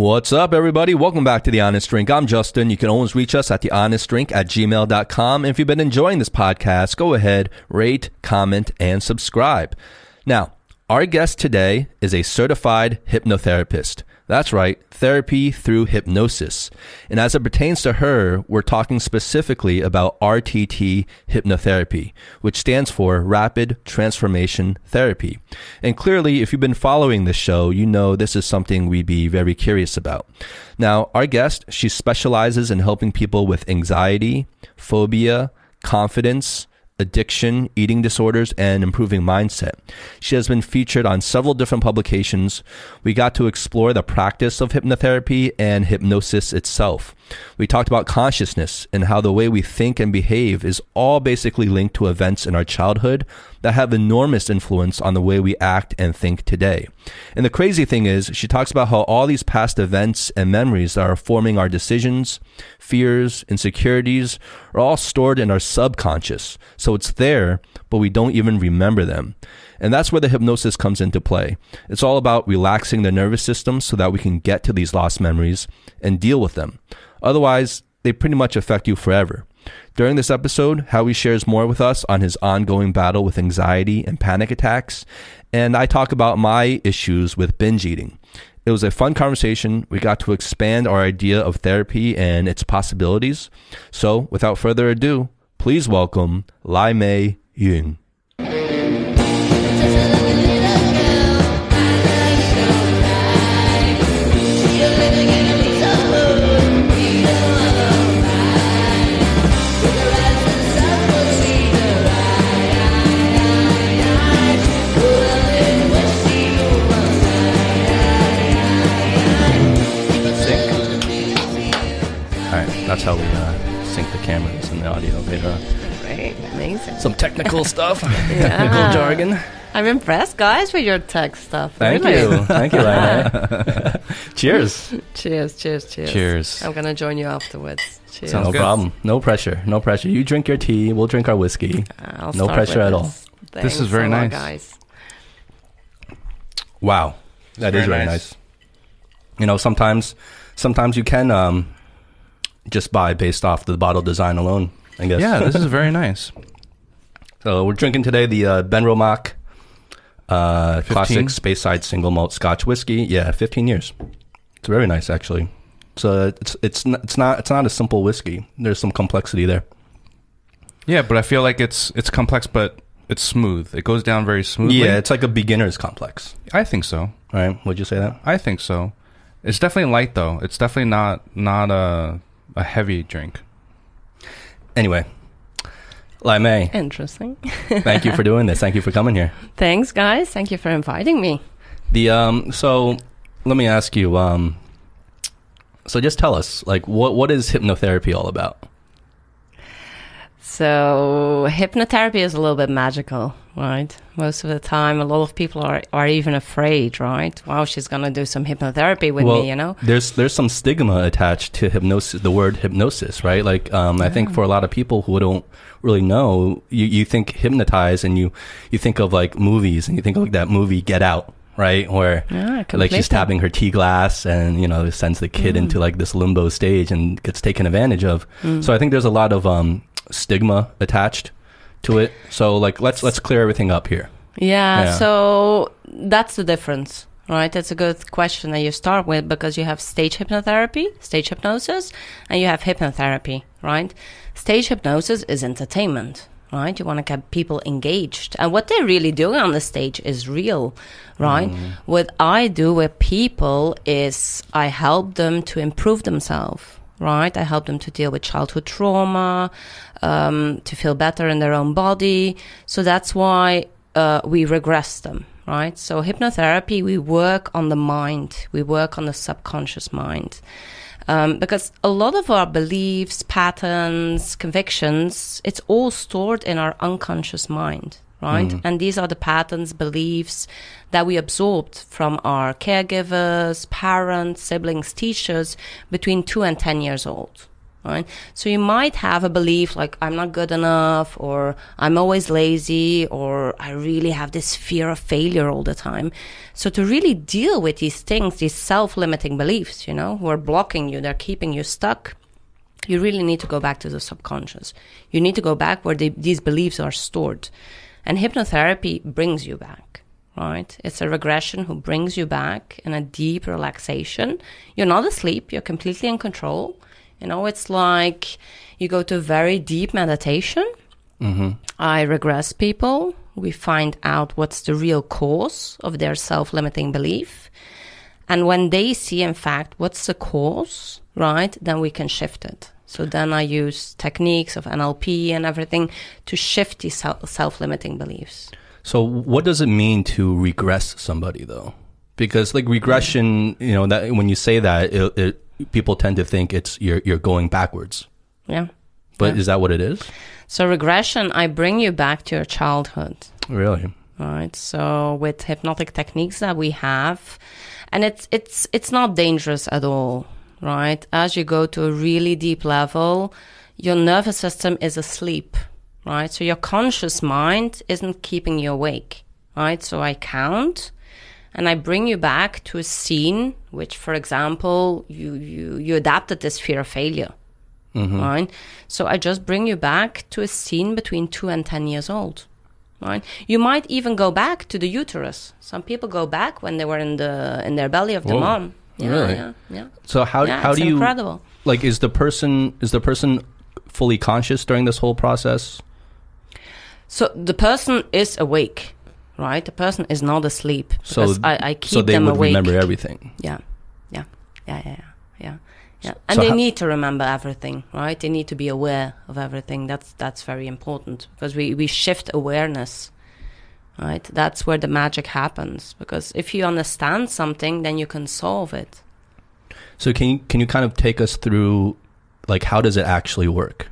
What's up, everybody? Welcome back to The Honest Drink. I'm Justin. You can always reach us at thehonestdrink at gmail.com. If you've been enjoying this podcast, go ahead, rate, comment, and subscribe. Now, our guest today is a certified hypnotherapist. That's right, therapy through hypnosis. And as it pertains to her, we're talking specifically about RTT hypnotherapy, which stands for Rapid Transformation Therapy. And clearly, if you've been following this show, you know this is something we'd be very curious about. Now, our guest, she specializes in helping people with anxiety, phobia, confidence, addiction, eating disorders, and improving mindset. She has been featured on several different publications. We got to explore the practice of hypnotherapy and hypnosis itself. We talked about consciousness and how the way we think and behave is all basically linked to events in our childhood that have enormous influence on the way we act and think today. And the crazy thing is, she talks about how all these past events and memories that are forming our decisions, fears, insecurities are all stored in our subconscious. So it's there, but we don't even remember them. And that's where the hypnosis comes into play. It's all about relaxing the nervous system so that we can get to these lost memories and deal with them. Otherwise, they pretty much affect you forever. During this episode, Howie shares more with us on his ongoing battle with anxiety and panic attacks, and I talk about my issues with binge eating. It was a fun conversation. We got to expand our idea of therapy and its possibilities. So, without further ado, please welcome Lai Mei Yun. That's how we uh, sync the cameras and the audio later on. Great, amazing. Some technical stuff, technical jargon. I'm impressed, guys, with your tech stuff. Thank really. you, thank you, Laimei. Cheers. Cheers, cheers, cheers. Cheers. I'm gonna join you afterwards. Cheers. Sounds no good. problem. No pressure. No pressure. You drink your tea. We'll drink our whiskey. I'll No start pressure with at all. this. This is very nice. guys. Wow, that is very very nice. nice. You know, sometimes, sometimes you can um, just buy based off the bottle design alone. I guess. Yeah, this is very nice. So we're drinking today the uh, Benromach uh, 15? classic Speyside single malt Scotch whiskey. Yeah, 15 years. It's very nice actually. So it's it's n- it's not it's not a simple whiskey. There's some complexity there. Yeah, but I feel like it's it's complex, but it's smooth. It goes down very smoothly. Yeah, it's like a beginner's complex. I think so. Right? Would you say that? I think so. It's definitely light though. It's definitely not not a a heavy drink. Anyway, Laimei, Interesting. thank you for doing this. Thank you for coming here. Thanks, guys. Thank you for inviting me. The um, so let me ask you um, so just tell us like what what is hypnotherapy all about? So, hypnotherapy is a little bit magical, right? Most of the time, a lot of people are, are even afraid, right? Wow, she's going to do some hypnotherapy with me, you know? There's there's some stigma attached to hypnosis, the word hypnosis, right? Like, um, I think for a lot of people who don't really know, you, you think hypnotize and you you think of like movies and you think of like that movie Get Out, right? Where Yeah, like she's tapping her tea glass and you know sends the kid into mm. like this limbo stage and gets taken advantage of. Mm. So I think there's a lot of um, stigma attached to it. So like let's let's clear everything up here. Yeah, Yeah. so that's the difference, right? That's a good question that you start with because you have stage hypnotherapy, stage hypnosis, and you have hypnotherapy, right? Stage hypnosis is entertainment, right? You want to get people engaged. And what they're really doing on the stage is real, right? What I do with people is I help them to improve themselves, right? I help them to deal with childhood trauma, um, to feel better in their own body. So that's why uh, we regress them, right? So hypnotherapy, we work on the mind, we work on the subconscious mind. Um, because a lot of our beliefs, patterns, convictions, it's all stored in our unconscious mind, right? And these are the patterns, beliefs that we absorbed from our caregivers, parents, siblings, teachers between two and 10 years old, right? So you might have a belief like I'm not good enough or I'm always lazy or I really have this fear of failure all the time. So to really deal with these things, these self-limiting beliefs, you know, who are blocking you, they're keeping you stuck. You really need to go back to the subconscious. You need to go back where these beliefs are stored. And hypnotherapy brings you back, right? It's a regression who brings you back in a deep relaxation. You're not asleep, you're completely in control you know, it's like you go to very deep meditation. Mm-hmm. I regress people. We find out what's the real cause of their self limiting belief. And when they see, in fact, what's the cause, right, then we can shift it. So then I use techniques of NLP and everything to shift these self limiting beliefs. So, what does it mean to regress somebody, though? Because, like, regression, you know, that when you say that, it, it people tend to think it's you're you're going backwards. Yeah. But yeah. is that what it is? So regression, I bring you back to your childhood. Really? Right. So with hypnotic techniques that we have, and it's it's it's not dangerous at all. Right. As you go to a really deep level, your nervous system is asleep. Right. So your conscious mind isn't keeping you awake. Right. So I count and I bring you back to a scene which, for example, you you you adapted this fear of failure, mm-hmm. right? So I just bring you back to a scene between two and ten years old, right? You might even go back to the uterus. Some people go back when they were in the in their belly of the Whoa. mom. Yeah, really? Yeah, yeah. So how yeah, how do you incredible. like is the person is the person fully conscious during this whole process? So the person is awake right? The person is not asleep. So I, I keep so they them would awake. remember everything. Yeah, yeah, yeah, yeah, yeah. yeah. And so they need to remember everything, right? They need to be aware of everything. That's that's very important because we we shift awareness, right? That's where the magic happens. Because if you understand something, then you can solve it. So can you can you kind of take us through like how does it actually work?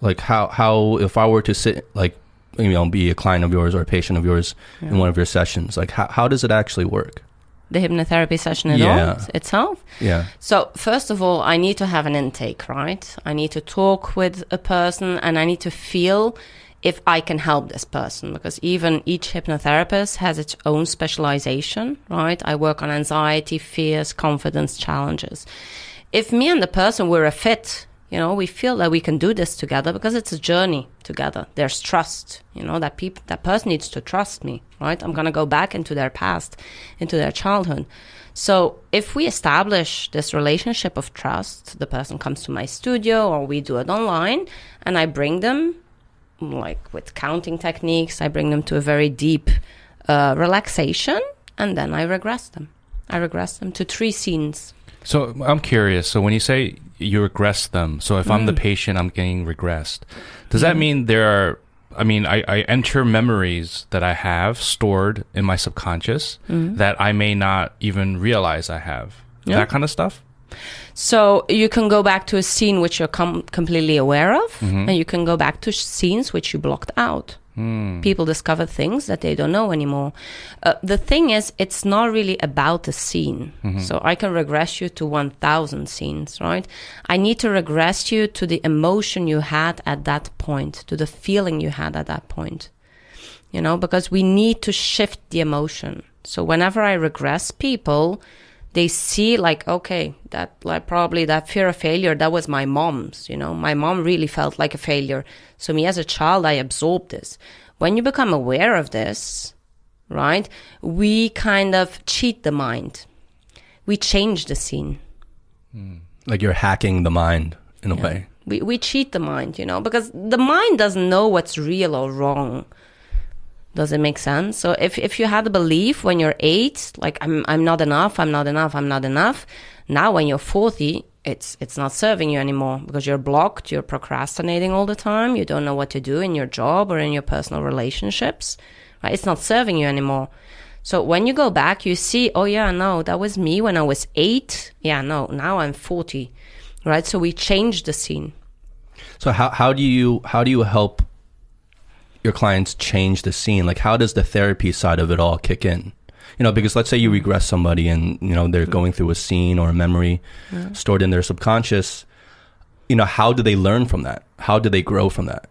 Like how how if I were to sit like you know be a client of yours or a patient of yours in one of your sessions, like how how does it actually work? The hypnotherapy session at Yeah. all itself. Yeah. So first of all, I need to have an intake, right? I need to talk with a person and I need to feel if I can help this person because even each hypnotherapist has its own specialization, right? I work on anxiety, fears, confidence, challenges. If me and the person were a fit, you know, we feel that we can do this together because it's a journey together. There's trust, you know, that people, that person needs to trust me, right? I'm going to go back into their past, into their childhood. So if we establish this relationship of trust, the person comes to my studio or we do it online and I bring them like with counting techniques, I bring them to a very deep uh, relaxation and then I regress them. I regress them to three scenes. So I'm curious. So when you say you regress them, so if I'm the mm. patient, I'm getting regressed. Does that mm-hmm. mean there are? I mean, I, I enter memories that I have stored in my subconscious mm. that I may not even realize I have. Yeah. That kind of stuff. So you can go back to a scene which you're com- completely aware of, mm-hmm. and you can go back to scenes which you blocked out. People discover things that they don't know anymore. Uh, the thing is, it's not really about the scene. So I can regress you to 1,000 scenes, right? I need to regress you to the emotion you had at that point, to the feeling you had at that point you know, because we need to shift the emotion. So whenever I regress people, they see like, okay, that like probably that fear of failure, that was my mom's, you know, my mom really felt like a failure. So me as a child, I absorbed this. When you become aware of this, right, we kind of cheat the mind. We change the scene. Hmm. Like you're hacking the mind in a way. We, we cheat the mind, you know, because the mind doesn't know what's real or wrong. Does it make sense? So if, if you had a belief when you're eight, like I'm, I'm not enough, I'm not enough, I'm not enough. Now when you're 40, it's, it's not serving you anymore because you're blocked, you're procrastinating all the time, you don't know what to do in your job or in your personal relationships, right? It's not serving you anymore. So when you go back, you see, oh yeah, no, that was me when I was eight. Yeah, no, now I'm 40, right? So we change the scene. So how how do you how do you help your clients change the scene? Like how does the therapy side of it all kick in? You know, because let's say you regress somebody and you know they're going through a scene or a memory stored in their subconscious. you know, how do they learn from that? How do they grow from that?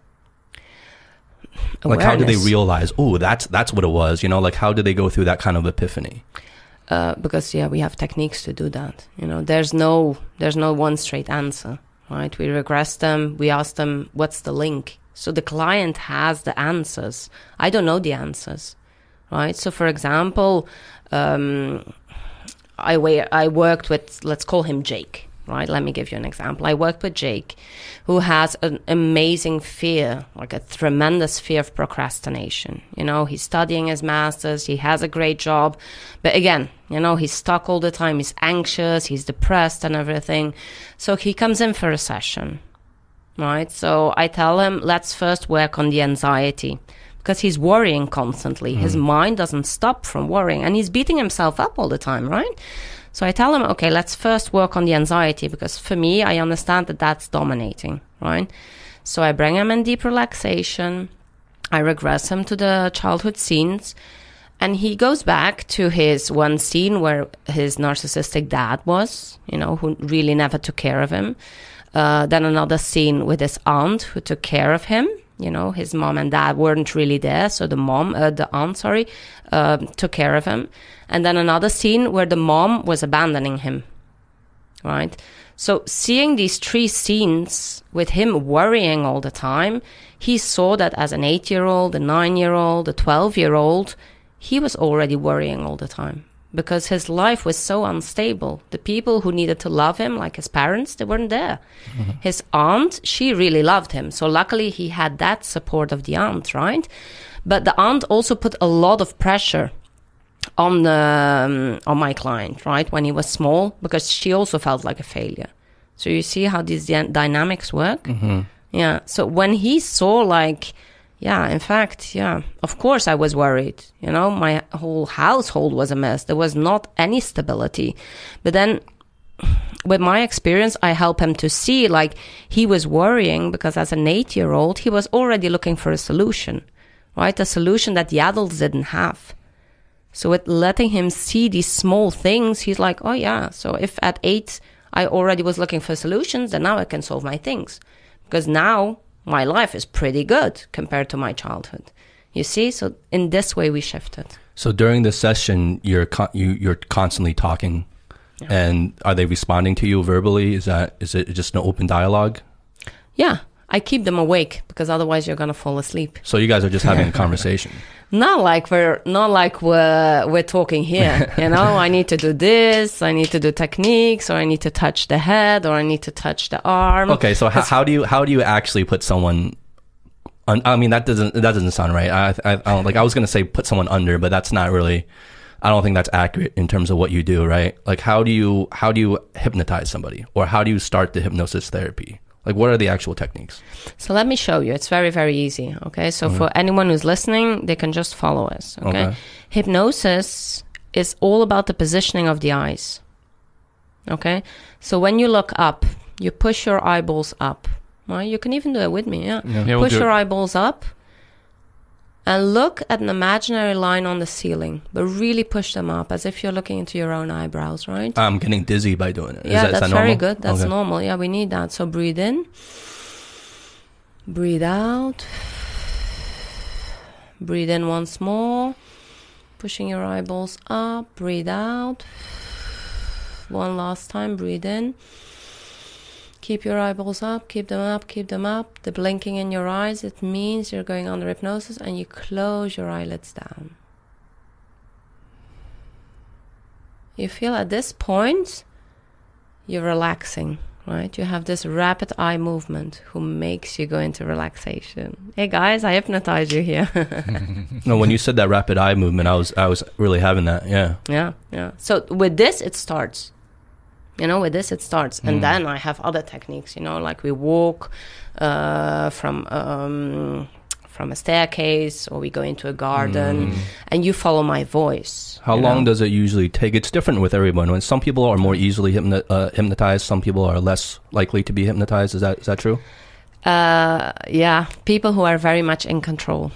Like, how do they realize, oh, that's that's what it was? You know, like how do they go through that kind of epiphany? uh, because yeah we have techniques to do that you know there's no there's no one straight answer right we regress them we ask them what's the link so the client has the answers. I don't know the answers right? So for example um, I, worked with let's call him jake right? Let me give you an example. I worked with jake who has an amazing fear like a tremendous fear of procrastination. You know he's studying his masters he has a great job but again you know he's stuck all the time he's anxious he's depressed and everything. So he comes in for a session right so i tell him let's first work on the anxiety because he's worrying constantly his mm. mind doesn't stop from worrying and he's beating himself up all the time right so I tell him, okay, let's first work on the anxiety because for me, I understand that that's dominating, right? So I bring him in deep relaxation. I regress him to the childhood scenes. And he goes back to his one scene where his narcissistic dad was, you know, who really never took care of him. Uh, then another scene with his aunt who took care of him. You know, his mom and dad weren't really there, so the mom, uh, the aunt, sorry, uh, took care of him. And then another scene where the mom was abandoning him. Right? So seeing these three scenes with him worrying all the time, he saw that as an eight year old, a nine year old, a 12 year old, he was already worrying all the time because his life was so unstable. The people who needed to love him, like his parents, they weren't there. His aunt, she really loved him. So luckily he had that support of the aunt, right? But the aunt also put a lot of pressure on the um, on my client, right? When he was small, because she also felt like a failure. So you see how these dy- dynamics work. Yeah. So when he saw like, yeah, in fact, yeah, of course I was worried. You know, my whole household was a mess. There was not any stability. But then with my experience, I help him to see like he was worrying because as an eight year old, he was already looking for a solution, right? A solution that the adults didn't have. So with letting him see these small things, he's like, oh yeah. So if at eight I already was looking for solutions, then now I can solve my things. Because now my life is pretty good compared to my childhood. You see? So in this way we shifted. So during the session, you're con- you you're constantly talking, and are they responding to you verbally? Is that is it just an open dialogue? Yeah. I keep them awake because otherwise you're gonna fall asleep. So you guys are just having a conversation. Not like we're not like we're we're talking here. You know, I need to do this, I need to do techniques, or I need to touch the head, or I need to touch the arm. Okay, so how, how do you how do you actually put someone? Un- I mean, that doesn't that doesn't sound right. I, I, I don't like. I was gonna say put someone under, but that's not really. I don't think that's accurate in terms of what you do, right? Like, how do you how do you hypnotize somebody, or how do you start the hypnosis therapy? Like, what are the actual techniques? So let me show you. It's very, very easy. Okay. So mm-hmm. for anyone who's listening, they can just follow us. Okay? Okay. Hypnosis is all about the positioning of the eyes. Okay. So when you look up, you push your eyeballs up. Right? You can even do it with me. Yeah. Yeah, we'll push your it. eyeballs up and look at an imaginary line on the ceiling, but really push them up as if you're looking into your own eyebrows, right? I'm getting dizzy by doing it. Is yeah, that, that's that very good. That's Okay. normal. Yeah, we need that. So breathe in, breathe out, breathe in once more, pushing your eyeballs up, breathe out. One last time, breathe in. Keep your eyeballs up, keep them up, keep them up. The blinking in your eyes, it means you're going under hypnosis and you close your eyelids down. You feel at this point you're relaxing, right? You have this rapid eye movement who makes you go into relaxation. Hey guys, I hypnotize you here. No, when you said that rapid eye movement, I was I was really having that. Yeah. yeah, yeah. So with this, it starts. You know, with this, it starts. And then I have other techniques, you know, like we walk uh, from. Um, from a staircase, or we go into a garden, and you follow my voice. How long know? does it usually take? It's different with everyone. When some people are more easily hypno- uh, hypnotized, some people are less likely to be hypnotized. Is that is that true? Uh, yeah, people who are very much in control.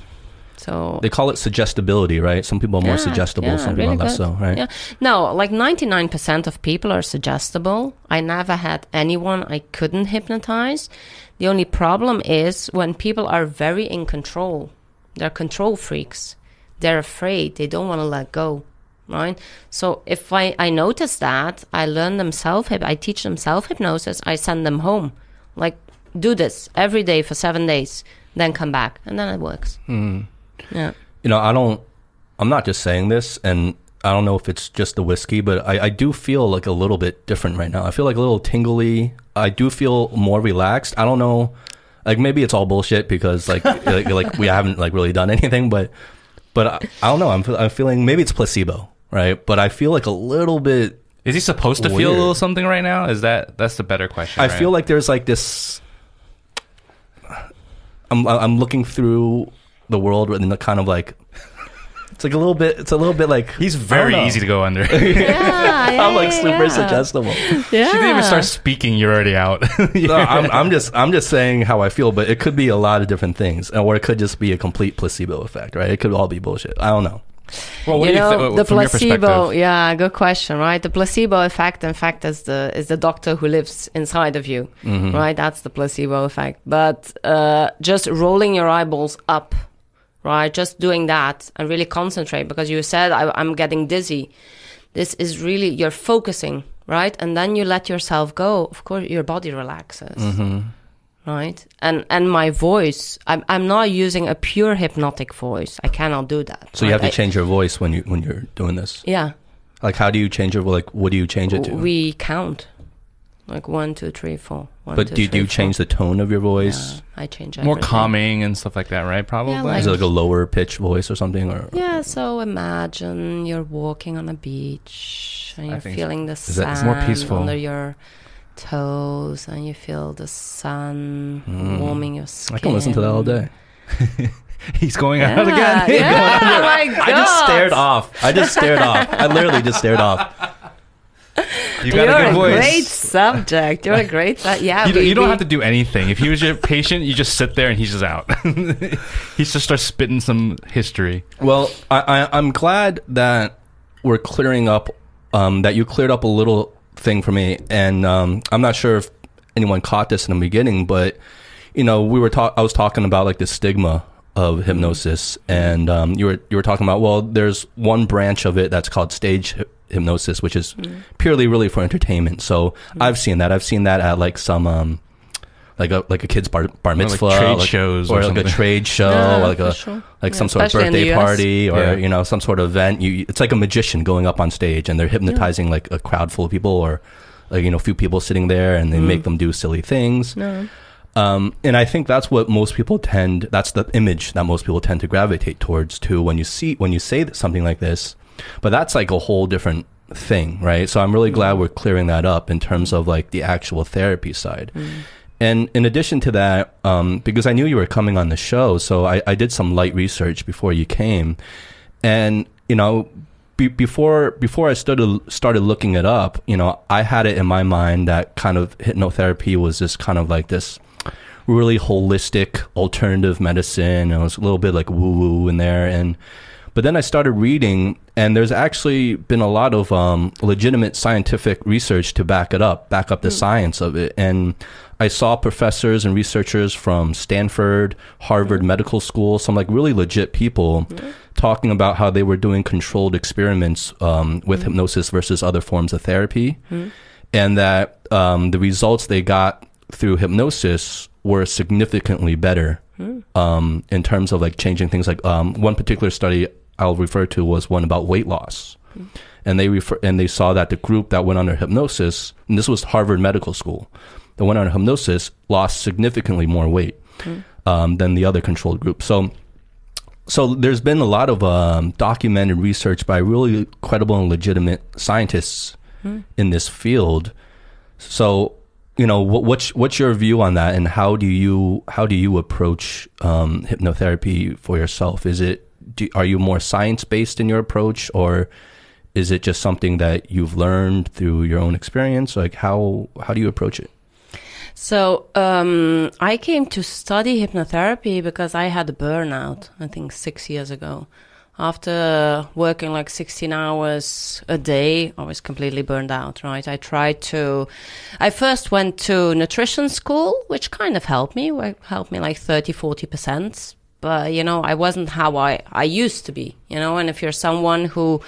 So They call it suggestibility, right? Some people are more Yeah, suggestible, yeah, some people really are less good. so, right? Yeah. No, like 99% of people are suggestible. I never had anyone I couldn't hypnotize. The only problem is when people are very in control. They're control freaks. They're afraid. They don't want to let go. Right? So if I, I notice that, I learn them self I teach them self hypnosis, I send them home. Like, do this every day for seven days, then come back. And then it works. Hmm. Yeah. You know, I don't, I'm not just saying this, and I don't know if it's just the whiskey, but I, I do feel like a little bit different right now. I feel like a little tingly. I do feel more relaxed. I don't know, like maybe it's all bullshit because like like, like we haven't like really done anything, but but I, I don't know. I'm I'm feeling maybe it's placebo, right? But I feel like a little bit. Is he supposed to feel a little something right now? Is that that's the better question? I right? feel like there's like this. I'm I'm looking through the world in the kind of like. It's like a little bit. It's a little bit like he's very easy to go under. Yeah, yeah, I'm like super yeah. suggestible. Yeah. She didn't even start speaking. You're already out. No, I'm, I'm just I'm just saying how I feel, but it could be a lot of different things, or it could just be a complete placebo effect, right? It could all be bullshit. I don't know. well, what you do you know thi- the from placebo yeah good question right the placebo effect in fact is the is the doctor who lives inside of you Mm-hmm. right that's the placebo effect but uh, just rolling your eyeballs up right just doing that and really concentrate because you said I, i'm getting dizzy this is really you're focusing right and then you let yourself go of course your body relaxes Mm-hmm. right and and my voice I'm, I'm not using a pure hypnotic voice i cannot do that So you have to change your voice when you when you're doing this. yeah Like, how do you change it? Like, what do you change it to? We count like one, two, three, four. One, but two, do, do three, you change four. the tone of your voice? Yeah, I change More calming and stuff like that, right? Probably. like- Is it like a lower pitch voice or something? Or Yeah, so imagine you're walking on a beach and you're think feeling the that- sand it's more peaceful. under your toes and you feel the sun mm. warming your skin. I can listen to that all day. He's going Yeah, out again. yeah, oh my God. I just stared off. I just stared off. I literally just stared off. You got You're a good a voice. great subject. You're a great. Su- yeah, You, don't- we- you don't we- have to do anything. If he was your patient, you just sit there and he's just out. he just starts spitting some history. Well, I, I, I'm glad that we're clearing up, um, that you cleared up a little thing for me. And um, I'm not sure if anyone caught this in the beginning, but you know, we were talk. I was talking about like the stigma of hypnosis, and um, you were you were talking about well, there's one branch of it that's called stage hy- hypnosis, which is purely really for entertainment. So I've seen that. I've seen that at like some. Um, like a like a kid's bar, bar like mitzvah, trade like- shows or, or like a trade show, Yeah, or like a sure. like Yeah, some sort of especially in the birthday party or Yeah. you know some sort of event you it's like a magician going up on stage and they're hypnotizing like a crowd full of people or like you know a few people sitting there and they make them do silly things No. um, and I think that's what most people tend that's the image that most people tend to gravitate towards too when you see when you say something like this but that's like a whole different thing right? So I'm really glad we're clearing that up in terms of like the actual therapy side. And in addition to that, um, because I knew you were coming on the show, so I, I did some light research before you came, and you know, be, before before I started started looking it up, you know, I had it in my mind that kind of hypnotherapy was just kind of like this really holistic alternative medicine, and it was a little bit like woo woo in there, and but then I started reading, and there's actually been a lot of um, legitimate scientific research to back it up, back up the science of it. And I saw professors and researchers from Stanford, Harvard Medical School, some like really legit people talking about how they were doing controlled experiments um, with hypnosis versus other forms of therapy. And that um, the results they got through hypnosis were significantly better um, in terms of like changing things. Like um, one particular study I'll refer to was one about weight loss, and they refer and they saw that the group that went under hypnosis, and this was Harvard Medical School, that went under hypnosis lost significantly more weight um, than the other controlled group. So. So there's been a lot of um, documented research by really credible and legitimate scientists in this field. So, you know, what, what's what's your view on that, and how do you how do you approach um, hypnotherapy for yourself? Is it do, are you more science based in your approach, or is it just something that you've learned through your own experience? Like how how do you approach it? So um, I came to study hypnotherapy because I had a burnout. I think six years ago. After working like 16 hours a day, I was completely burned out, right? I tried to, I first went to nutrition school, which kind of helped me, helped me like 30, 40%. But, you know, I wasn't how I, I used to be, you know, and if you're someone who,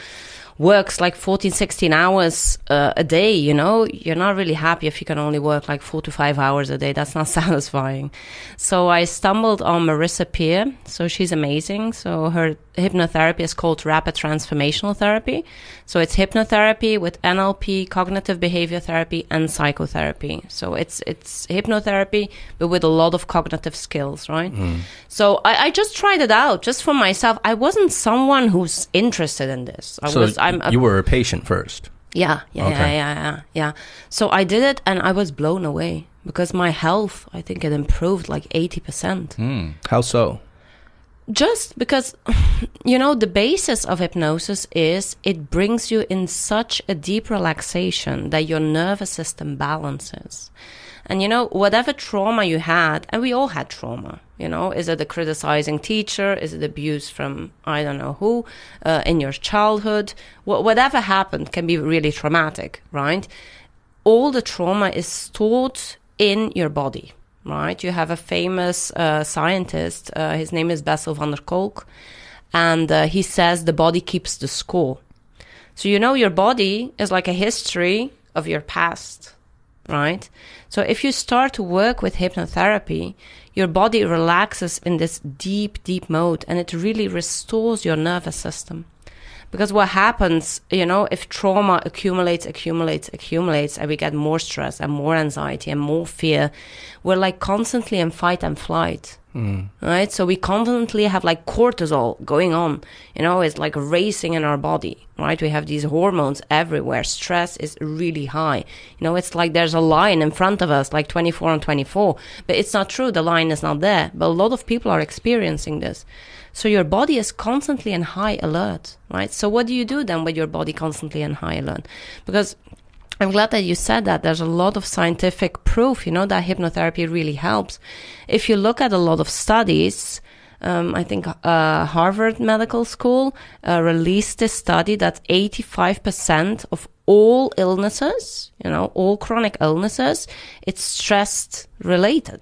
works like 14, 16 hours uh, a day, you know, you're not really happy if you can only work like four to five hours a day. That's not satisfying. So I stumbled on Marissa Peer. So she's amazing. So her hypnotherapy is called rapid transformational therapy. So it's hypnotherapy with NLP, cognitive behavior therapy, and psychotherapy. So it's it's hypnotherapy, but with a lot of cognitive skills, right? Mm. So I, I, just tried it out just for myself. I wasn't someone who's interested in this. I so was. I'm. A, you were a patient first. Yeah, yeah, okay. yeah, yeah, yeah, yeah. So I did it, and I was blown away because my health, I think, it improved like eighty percent. Mm. How so? Just because you know the basis of hypnosis is it brings you in such a deep relaxation that your nervous system balances. And you know whatever trauma you had and we all had trauma you know is it a criticizing teacher? Is it abuse from i don't know who uh, in your childhood? Wh- whatever happened can be really traumatic right? All the trauma is stored in your body right? You have a famous uh, scientist, uh, his name is Bessel van der Kolk, and uh, he says the body keeps the score. So you know your body is like a history of your past, right? So if you start to work with hypnotherapy, your body relaxes in this deep, deep mode and it really restores your nervous system. Because what happens, you know, if trauma accumulates, accumulates, accumulates, and we get more stress and more anxiety and more fear, we're like constantly in fight and flight. Mm. Right? So we constantly have like cortisol going on. You know, it's like racing in our body, right? We have these hormones everywhere. Stress is really high. You know, it's like there's a line in front of us, like 24 and 24. But it's not true. The line is not there. But a lot of people are experiencing this. So your body is constantly in high alert, right? So what do you do then with your body constantly in high alert? Because I'm glad that you said that. There's a lot of scientific proof, you know, that hypnotherapy really helps. If you look at a lot of studies, um, I think uh, Harvard Medical School uh, released this study that 85% of all illnesses, you know, all chronic illnesses, it's stress related.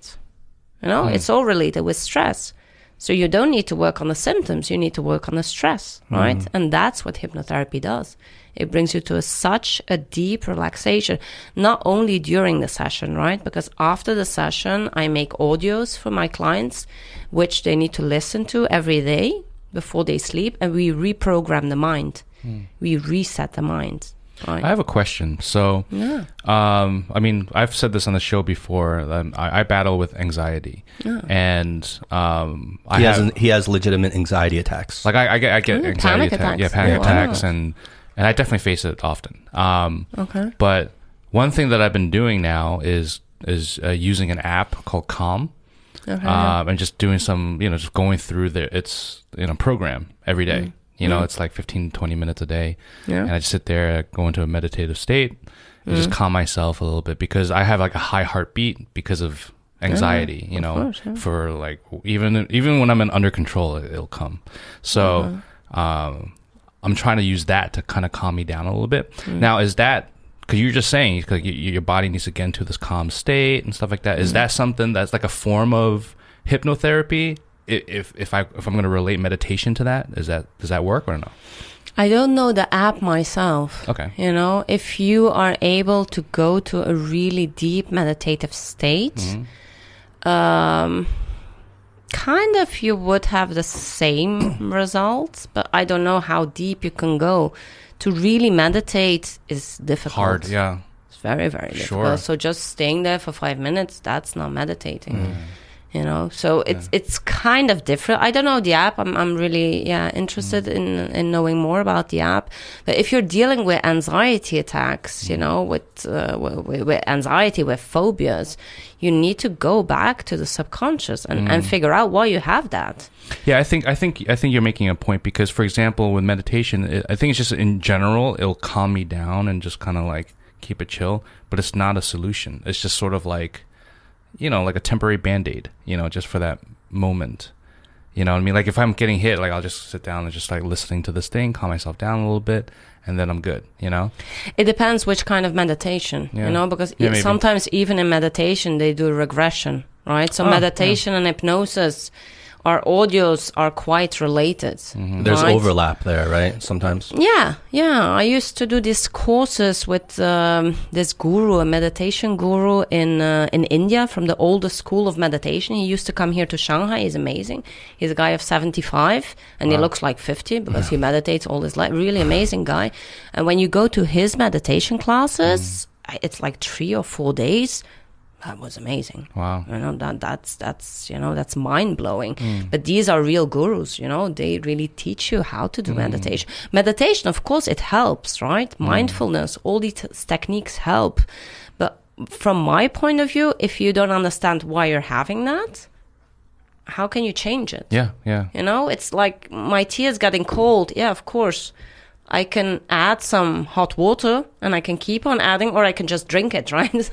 You know, mm. it's all related with stress. So you don't need to work on the symptoms, you need to work on the stress, right? Mm. And that's what hypnotherapy does. It brings you to a, such a deep relaxation, not only during the session, right? Because after the session, I make audios for my clients, which they need to listen to every day before they sleep, and we reprogram the mind. Mm. We reset the mind. Right. I have a question. So, yeah. um, I mean, I've said this on the show before. Um, I, I, battle with anxiety, yeah. and um, I he have, has he has legitimate anxiety attacks. Like I, I get, I get Ooh, anxiety attacks, yeah, panic yeah, attacks, and and I definitely face it often. Um, okay. But one thing that I've been doing now is is uh, using an app called Calm. Okay, um, and just doing some, you know, just going through the it's you know program every day. Mm. You know, mm. it's like 15, 20 minutes a day. Yeah. And I just sit there, go into a meditative state, and mm. just calm myself a little bit because I have like a high heartbeat because of anxiety, yeah, you know, course, yeah. for like even even when I'm in under control, it, will come. So, uh-huh. um, I'm trying to use that to kind of calm me down a little bit. Mm. Now, is that because you're just saying because your body needs to get into this calm state and stuff like that? Is mm. that something that's like a form of hypnotherapy if if I if I'm going to relate meditation to that, is that does that work or no? I don't know the app myself. Okay. You know, if you are able to go to a really deep meditative state, mm-hmm. um, kind of you would have the same results, but I don't know how deep you can go. To really meditate is difficult. Hard, yeah. It's very, very difficult. Sure. So just staying there for five minutes, that's not meditating. Mm you know so it's yeah. it's kind of different i don't know the app i'm, I'm really yeah interested mm. in in knowing more about the app but if you're dealing with anxiety attacks mm. you know with, uh, with, with anxiety with phobias you need to go back to the subconscious and, mm. and figure out why you have that yeah i think i think i think you're making a point because for example with meditation it, i think it's just in general it'll calm me down and just kind of like keep it chill but it's not a solution it's just sort of like you know, like a temporary band aid, you know, just for that moment. You know what I mean? Like if I'm getting hit, like I'll just sit down and just like listening to this thing, calm myself down a little bit, and then I'm good. You know? It depends which kind of meditation, Yeah. you know, because Yeah, sometimes even in meditation they do regression, right? So Oh, meditation and hypnosis, our audios are quite related. Mm-hmm. There's right? overlap there, right? Sometimes. Yeah, yeah. I used to do these courses with um, this guru, a meditation guru in uh, in India from the oldest school of meditation. He used to come here to Shanghai. He's amazing. He's a guy of 75 and he looks like 50 because he meditates all his life. Really amazing guy. And when you go to his meditation classes, I- it's like three or four days. That was amazing. Wow. You know that that's that's you know that's mind blowing. Hmm. But these are real gurus. You know they really teach you how to do hmm. meditation. Meditation, of course, it helps, right? Hmm. Mindfulness, all these techniques help. But from my point of view, if you don't understand why you're having that, how can you change it? Yeah, yeah. You know, it's like my tea is getting cold. Yeah, of course. I can add some hot water and I can keep on adding, or I can just drink it, right?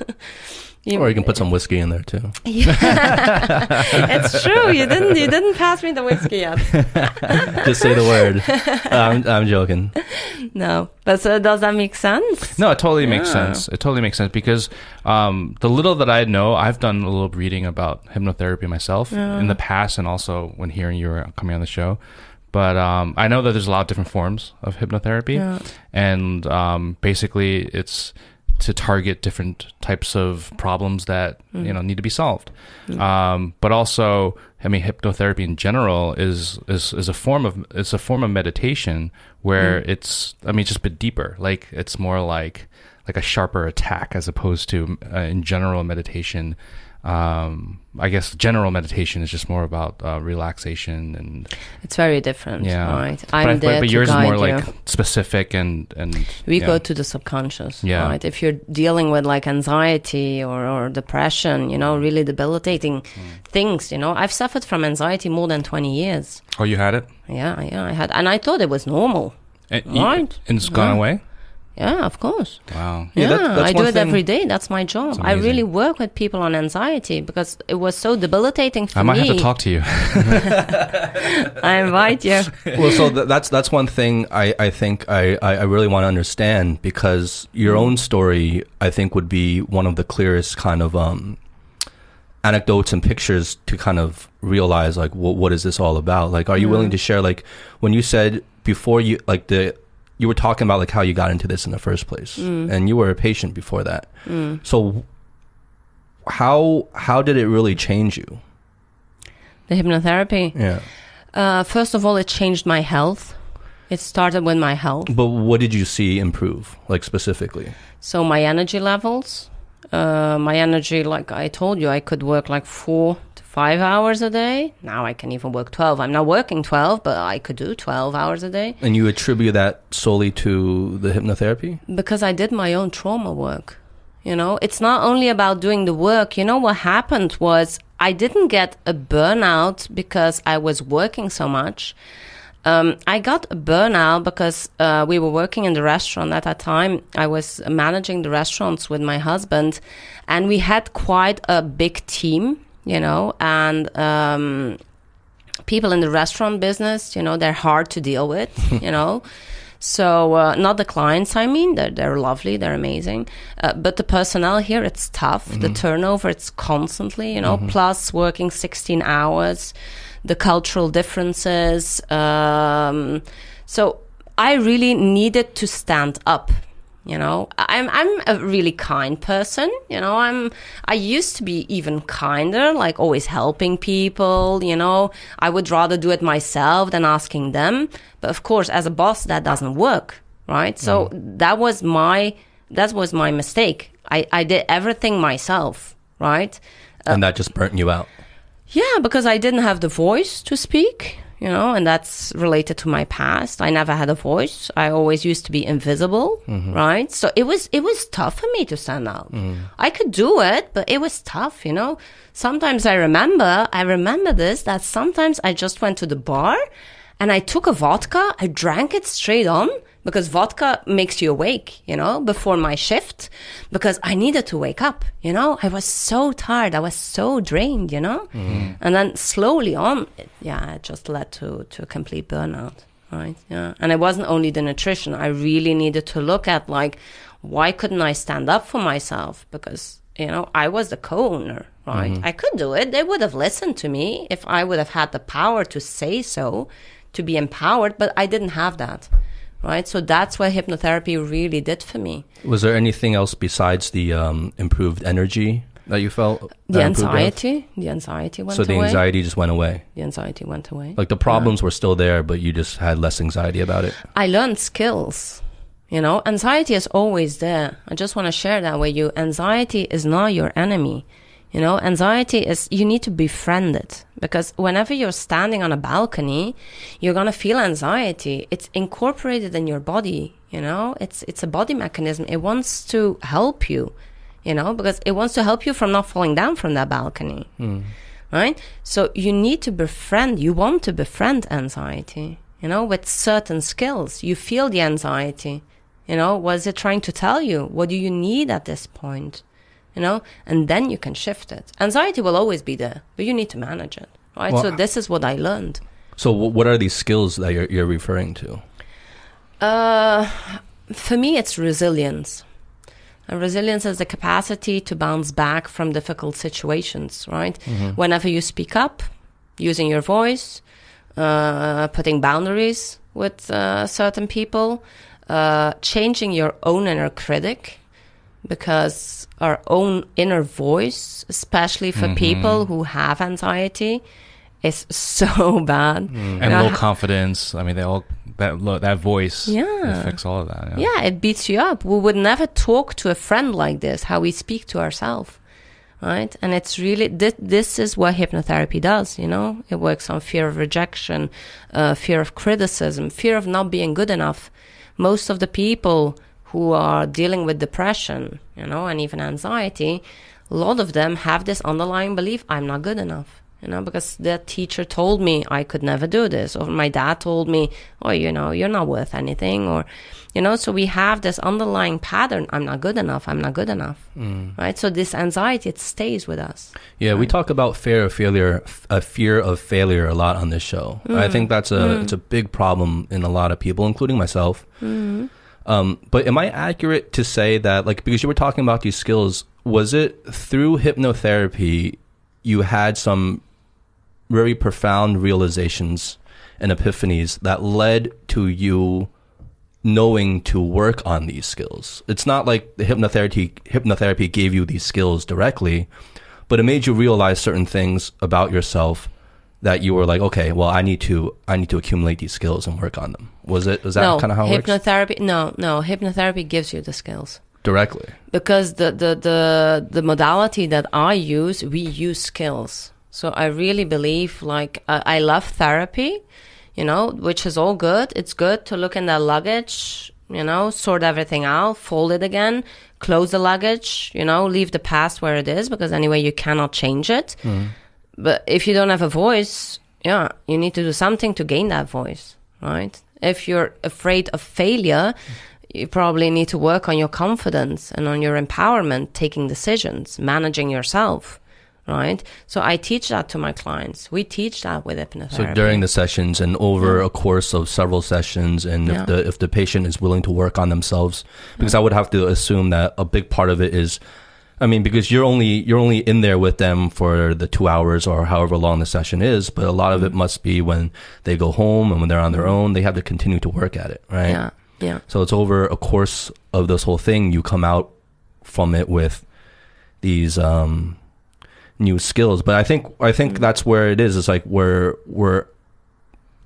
You- Or you can put some whiskey in there too. it's true. You didn't. You didn't pass me the whiskey yet. Just say the word. I'm, I'm joking. No, but so does that make sense? No, it totally makes Yeah. sense. It totally makes sense because um, the little that I know, I've done a little reading about hypnotherapy myself in the past, and also when hearing you were coming on the show. But um, I know that there's a lot of different forms of hypnotherapy, Yeah. and um, basically it's to target different types of problems that you know need to be solved. Um, but also, I mean, hypnotherapy in general is is is a form of it's a form of meditation where it's I mean just a bit deeper. Like it's more like like a sharper attack as opposed to uh, in general meditation. Um, I guess general meditation is just more about uh, relaxation and It's very different, yeah. right? I'm I- there but, but yours is more you. like specific and and we yeah. go to the subconscious, Yeah. right? If you're dealing with like anxiety or, or depression, you know, really debilitating Hmm. things, you know, I've suffered from anxiety more than 20 years. Oh, you had it, Yeah, yeah, I had, and I thought it was normal. and, Right. and it's gone Yeah. away. Yeah, of course. Wow. Yeah, Yeah, that- that's I do it thing- every day. That's my job. I really work with people on anxiety because it was so debilitating for me. I might me. have to talk to you. I invite you. well, so th- that's that's one thing I, I think I, I I really want to understand because your own story I think would be one of the clearest kind of um anecdotes and pictures to kind of realize like what what is this all about? Like, are you willing to share like when you said before you like the you were talking about like how you got into this in the first place and you were a patient before that. So how how did it really change you? The hypnotherapy. Yeah. Uh, first of all, it changed my health. It started with my health. But what did you see improve like specifically? So my energy levels, uh, my energy, like I told you, I could work like four to five hours a day. Now I can even work 12. I'm not working 12, but I could do 12 hours a day And you attribute that solely to the hypnotherapy? because I did my own trauma work. You know, it's not only about doing the work. You know, what happened was I didn't get a burnout because I was working so much. Um, I got a burnout because uh, we were working in the restaurant at that time. I was managing the restaurants with my husband, and we had quite a big team, you know, and um, people in the restaurant business, you know, they're hard to deal with, you know. So uh, not the clients, I mean, they're they're lovely, they're amazing, uh, but the personnel here, it's tough. The turnover, it's constantly, you know, plus working sixteen hours, the cultural differences. Um, so I really needed to stand up. You know, I'm I'm a really kind person. You know, I'm I used to be even kinder, like always helping people. You know, I would rather do it myself than asking them. But of course, as a boss, that doesn't work, right? So that was my that was my mistake. I I did everything myself, right? and that just burnt you out. Yeah, because I didn't have the voice to speak, you know, and that's related to my past. I never had a voice. I always used to be invisible, mm-hmm. right? So it was it was tough for me to stand out. Mm. I could do it, but it was tough, you know. Sometimes I remember, I remember this that sometimes I just went to the bar and I took a vodka, I drank it straight on because vodka makes you awake, you know, before my shift because I needed to wake up, you know. I was so tired. I was so drained, you know. Mm-hmm. And then slowly on, it, yeah, it just led to, to a complete burnout, right? Yeah. And it wasn't only the nutrition. I really needed to look at like, why couldn't I stand up for myself? Because, you know, I was the co-owner, right? Mm-hmm. I could do it. They would have listened to me if I would have had the power to say so, to be empowered, but I didn't have that right? So that's what hypnotherapy really did for me. Was there anything else besides the um, improved energy that you felt? The improved health? anxiety, the anxiety went away. So the away. anxiety just went away. The anxiety went away. Like the problems were still there, but you just had less anxiety about it. I learned skills. You know, anxiety is always there. I just want to share that with you. Anxiety is not your enemy. You know, anxiety is, you need to befriend it because whenever you're standing on a balcony, you're going to feel anxiety. It's incorporated in your body. You know, it's, it's a body mechanism. It wants to help you, you know, because it wants to help you from not falling down from that balcony. Hmm. Right? So you need to befriend, you want to befriend anxiety, you know, with certain skills. You feel the anxiety. You know, what is it trying to tell you? What do you need at this point? You know, and then you can shift it. Anxiety will always be there, but you need to manage it. Right? Well, so this is what I learned. So what are these skills that you're, you're referring to? Uh, for me, it's resilience. And resilience is the capacity to bounce back from difficult situations, right? Whenever you speak up, using your voice, uh, putting boundaries with uh, certain people, uh, changing your own inner critic, because our own inner voice, especially for people who have anxiety, is so bad. and You know, low confidence. I mean, they all that lo- that voice Yeah. affects all of that. Yeah, it beats you up. We would never talk to a friend like this, how we speak to ourselves. Right? And it's really, this, this is what hypnotherapy does, you know? It works on fear of rejection, uh, fear of criticism, fear of not being good enough. Most of the people who are dealing with depression, you know, and even anxiety, a lot of them have this underlying belief I'm not good enough. You know, because the teacher told me I could never do this, or my dad told me, oh, you know, you're not worth anything, or, you know, so we have this underlying pattern I'm not good enough, I'm not good enough. Mm. Right? So this anxiety, it stays with us. Yeah, we talk about fear of failure, a fear of failure a lot on this show. I mm. think that's a mm. it's a big problem in a lot of people, including myself. Mm-hmm. Um, but am I accurate to say that, like, because you were talking about these skills, was it through hypnotherapy you had some very profound realizations and epiphanies that led to you knowing to work on these skills. It's not like the hypnotherapy hypnotherapy gave you these skills directly, but it made you realize certain things about yourself that you were like, okay, well, I need to I need to accumulate these skills and work on them. Was it? Was that no, kind of how it works? hypnotherapy, no, no, hypnotherapy gives you the skills. Directly. because the, the, the, the modality that I use, we use skills. So I really believe, like, uh, I love therapy, you know, which is all good. It's good to look in that luggage, you know, sort everything out, fold it again, close the luggage, you know, leave the past where it is, because anyway, you cannot change it. But if you don't have a voice, yeah, you need to do something to gain that voice, right? If you're afraid of failure, you probably need to work on your confidence and on your empowerment, taking decisions, managing yourself, right? So I teach that to my clients. We teach that with hypnotherapy. So during the sessions and over a course of several sessions, and Yeah. if the if the patient is willing to work on themselves, because I would have to assume that a big part of it is, I mean, because you're only you're only in there with them for the two hours or however long the session is, but a lot of it Mm-hmm. must be when they go home and when they're on their own, they have to continue to work at it, right? yeah, yeah. So it's over a course of this whole thing, you come out from it with these um, new skills. But I think I think that's where it is. It's like we're we're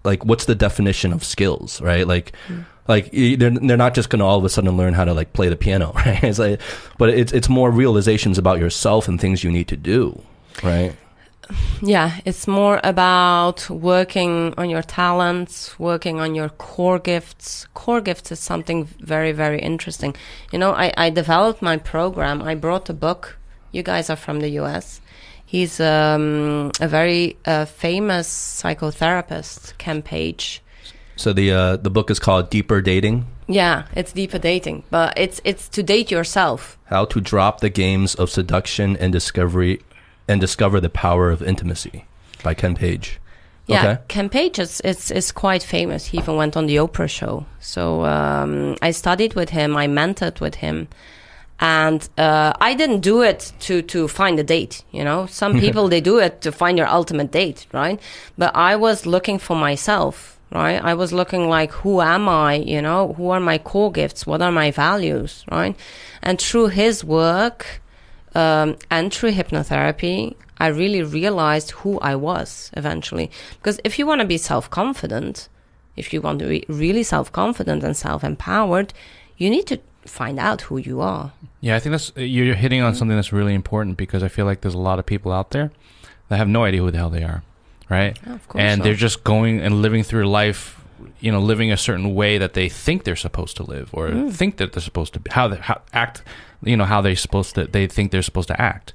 like what's the definition of skills, right? Like like they're they're not just going to all of a sudden learn how to like play the piano, right? It's like, but it's it's more realizations about yourself and things you need to do, right? Yeah, it's more about working on your talents, working on your core gifts. Core gifts is something very, very interesting. You know, I, I developed my program. I brought a book. You guys are from the US. He's um, a very uh, famous psychotherapist, Ken Page. So the uh, the book is called Deeper Dating Yeah, it's deeper dating, but it's it's to date yourself. How to drop the games of seduction and discovery, and discover the power of intimacy, by Ken Page. Yeah, Okay. Ken Page is, is is quite famous. He even went on the Oprah show. So um, I studied with him. I mentored with him, and uh, I didn't do it to to find a date. You know, some people they do it to find your ultimate date, right? But I was looking for myself. Right, I was looking like, who am I? You know, who are my core gifts? What are my values? Right, and through his work, um, and through hypnotherapy, I really realized who I was eventually. Because if you want to be self confident, if you want to be really self confident and self empowered, you need to find out who you are. Yeah, I think that's you're hitting on something that's really important because I feel like there's a lot of people out there that have no idea who the hell they are, right? Yeah, of course and not. they're just going and living through life, you know, living a certain way that they think they're supposed to live or Mm. think that they're supposed to be, how they how, act, you know, how they're supposed to they think they're supposed to act,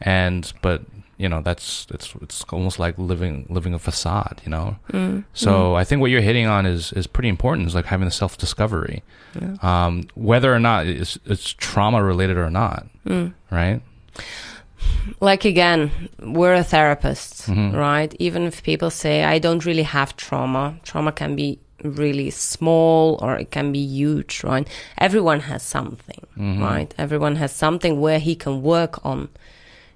and but you know that's it's it's almost like living living a facade, you know. Mm. So I think what you're hitting on is is pretty important. Is like having the self discovery, um, whether or not it's, it's trauma related or not, Mm. right? Like again, we're a therapist, Mhm. right? Even if people say I don't really have trauma, trauma can be really small or it can be huge, right? Everyone has something, Mhm. right? Everyone has something where he can work on.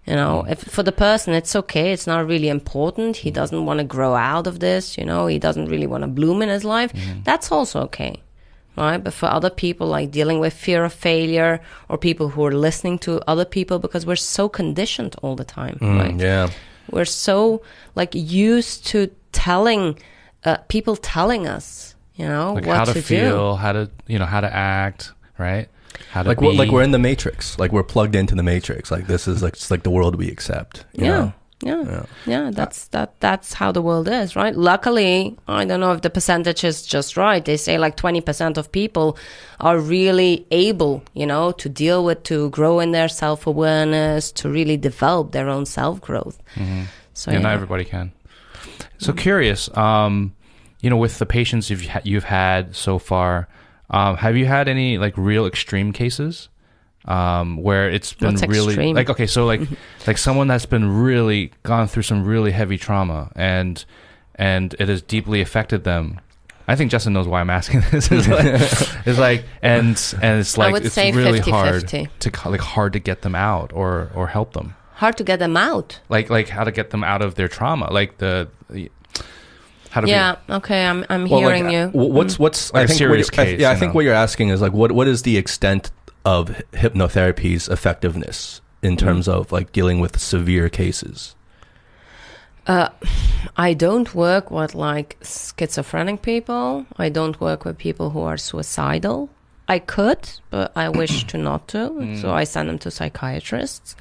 You know, if for the person it's okay, it's not really important. He doesn't want to grow out of this, you know, he doesn't really want to bloom in his life. That's also okay. Right? But for other people like dealing with fear of failure or people who are listening to other people because we're so conditioned all the time, Mm, right? Yeah. We're so like used to telling uh, people telling us, you know, Like what how to, to, feel, how to you know how to act, right? How to Like be. we're, like we're in the matrix. Like we're plugged into the matrix. Like this is like it's like the world we accept. you yeah. know? Yeah. Yeah. Yeah, that's that that's how the world is, right? Luckily, I don't know if the percentage is just right. They say like 20% of people are really able, you know, to deal with to grow in their self-awareness, to really develop their own self-growth. Mhm. So yeah, yeah. not everybody can. So curious, um, you know, with the patients you've you've had so far, um, have you had any like real extreme cases um, where it's been What's really extreme? like okay, so like like someone that's been really gone through some really heavy trauma and and it has deeply affected them. I think Justin knows why I'm asking this. it's, like, it's like and and it's I like would it's really 50-50. hard to like hard to get them out or or help them Hard to get them out. like like how to get them out of their trauma like the, the how to Yeah, okay, I'm I'm Well, like, hearing you. uh, What's what's Like I a think serious what you're- I- case, yeah, I you think know. what you're asking is like what what is the extent of hypnotherapy's effectiveness in Mm-hmm. terms of like dealing with severe cases? Uh, I don't work with like schizophrenic people. I don't work with people who are suicidal. I could, but I wish to not to. Mm. So I send them to psychiatrists.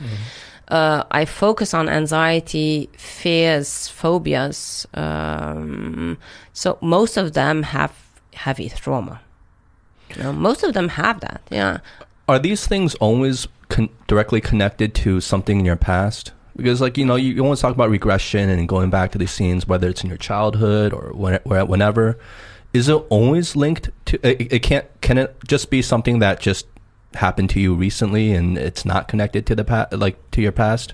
Uh, I focus on anxiety, fears, phobias. Um, so most of them have heavy trauma. You know, most of them have that. Yeah. Are these things always con- directly connected to something in your past? Because like you know you, you always talk about regression and going back to these scenes, whether it's in your childhood or when, whenever. Is it always linked to? It, it can't. Can it just be something that just happened to you recently and it's not connected to the past, like to your past?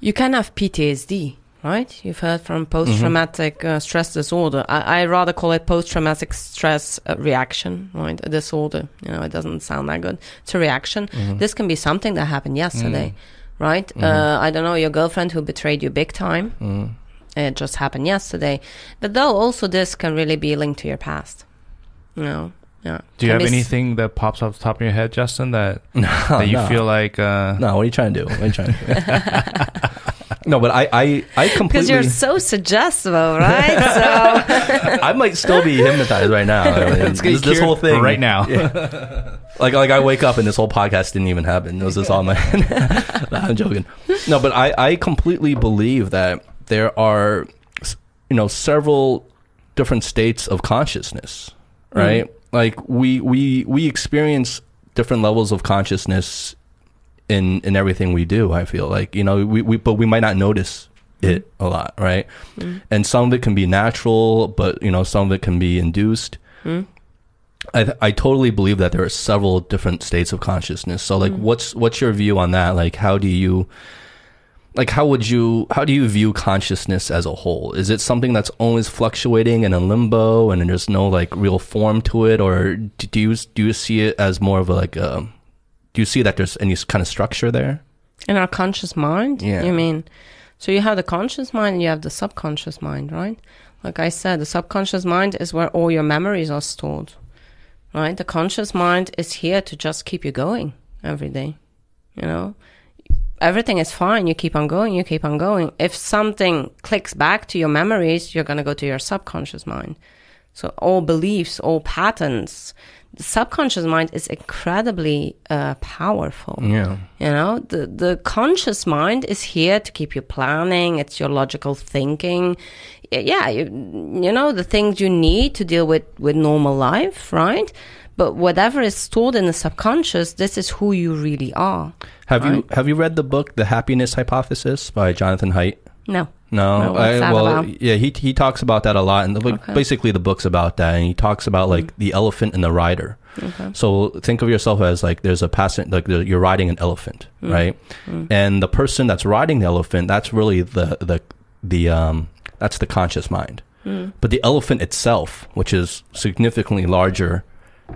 You can have PTSD, right? You've heard from post traumatic uh, stress disorder. I, I rather call it post traumatic stress uh, reaction, right? A disorder. You know, it doesn't sound that good. It's a reaction. This can be something that happened yesterday, right? Uh, I don't know, your girlfriend who betrayed you big time. Mm. It just happened yesterday. But though, also this can really be linked to your past. You know, yeah. do you have be s- anything that pops off the top of your head justin that No, that you no. feel like uh No, what are you trying to do? What are you trying to do? no, but I, I, I completely. Because completely. you're so suggestible, right? so I might still be hypnotized right now. I mean, Let's this, this whole thing right now. Yeah. like, like I wake up and this whole podcast didn't even happen. It was just all my. Nah, I'm joking. No, but I, I completely believe that there are, you know, several different states of consciousness, mm-hmm. right? Like we, we, we experience different levels of consciousness in in everything we do. I feel like you know we, we but we might not notice it a lot, right? And some of it can be natural, but you know some of it can be induced. Mm. I I totally believe that there are several different states of consciousness. So like, Mm. what's what's your view on that? Like, how do you like how would you how do you view consciousness as a whole? Is it something that's always fluctuating and in limbo, and there's no like real form to it, or do do you do you see it as more of a like a do you see that there's any kind of structure there? In our conscious mind, Yeah. you mean? So you have the conscious mind and you have the subconscious mind, right? Like I said, the subconscious mind is where all your memories are stored, right? The conscious mind is here to just keep you going every day, you know? Everything is fine. You keep on going, you keep on going. If something clicks back to your memories, you're going to go to your subconscious mind. So all beliefs, all patterns, the subconscious mind is incredibly uh, powerful. Yeah. You know, the the conscious mind is here to keep you planning. It's your logical thinking. Yeah, you, you know the things you need to deal with with normal life, right? But whatever is stored in the subconscious, this is who you really are. Have you have you read the book The Happiness Hypothesis by Jonathan Haidt? No. No, I, well, about? yeah, he he talks about that a lot, and the, Okay. Basically the book's about that, and he talks about like the elephant and the rider. Okay. So think of yourself as like there's a passenger, like the, you're riding an elephant, Mm. right? And the person that's riding the elephant, that's really the the the um that's the conscious mind. Mm. But the elephant itself, which is significantly larger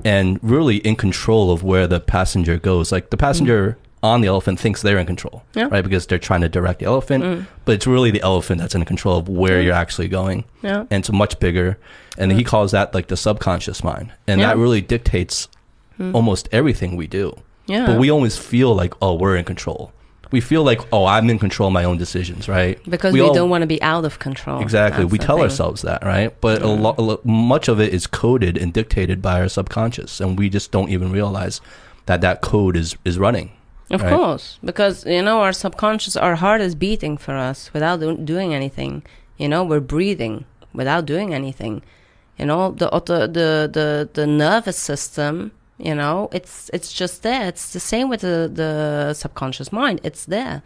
and really in control of where the passenger goes, like the passenger on the elephant thinks they're in control, Mm. Yeah. Mm. right? Because they're trying to direct the elephant, but it's really the elephant that's in control of where you're actually going Yeah. and it's much bigger. And he calls that like the subconscious mind, and Yeah. that really dictates almost everything we do. Yeah. But we always feel like, oh, we're in control. We feel like, oh, I'm in control of my own decisions, right? because we, all- don't want to be out of control. Exactly. That's We tell thing. ourselves that, right? But a lot, lo- much of it is coded and dictated by our subconscious, and we just don't even realize that that code is is running. Of right? course, because you know our subconscious, our heart is beating for us without do- doing anything. You know, we're breathing without doing anything. You know, the the the the, the nervous system. You know, it's it's just there. It's the same with the the subconscious mind. It's there.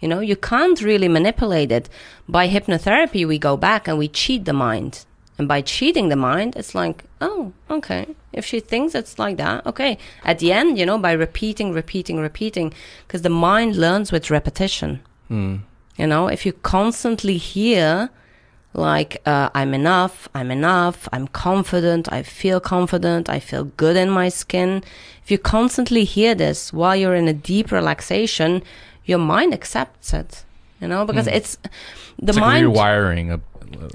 You know, you can't really manipulate it. By hypnotherapy, we go back and we cheat the mind. And by cheating the mind, it's like, oh, okay. If she thinks it's like that, okay. At the end, you know, by repeating, repeating, repeating, because the mind learns with repetition. Hmm. You know, if you constantly hear, like, uh, I'm enough, I'm enough, I'm confident, I feel confident, I feel good in my skin. If you constantly hear this while you're in a deep relaxation, your mind accepts it. You know, because it's the It's like mind rewiring. A-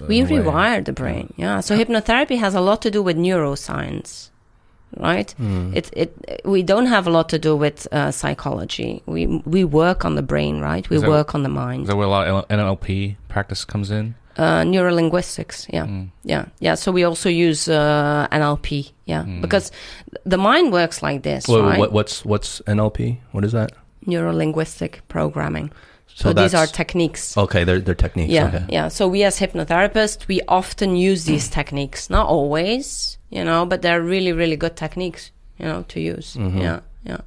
we a way. rewire the brain yeah. so hypnotherapy has a lot to do with neuroscience right? It it we don't have a lot to do with uh, psychology. We we work on the brain right? We that- work on the Is mind that where a lot of NLP practice comes in? uh, neurolinguistics yeah. Mm. yeah yeah. So we also use uh, nlp yeah. Because the mind works like this right? what, what's what's NLP? What is that? neurolinguistic programming so, these are techniques okay. They're they're techniques. Yeah, okay. yeah. So we as hypnotherapists, we often use these techniques. Not always, you know, but they're really, really good techniques, you know, to use. Mm-hmm. Yeah, yeah.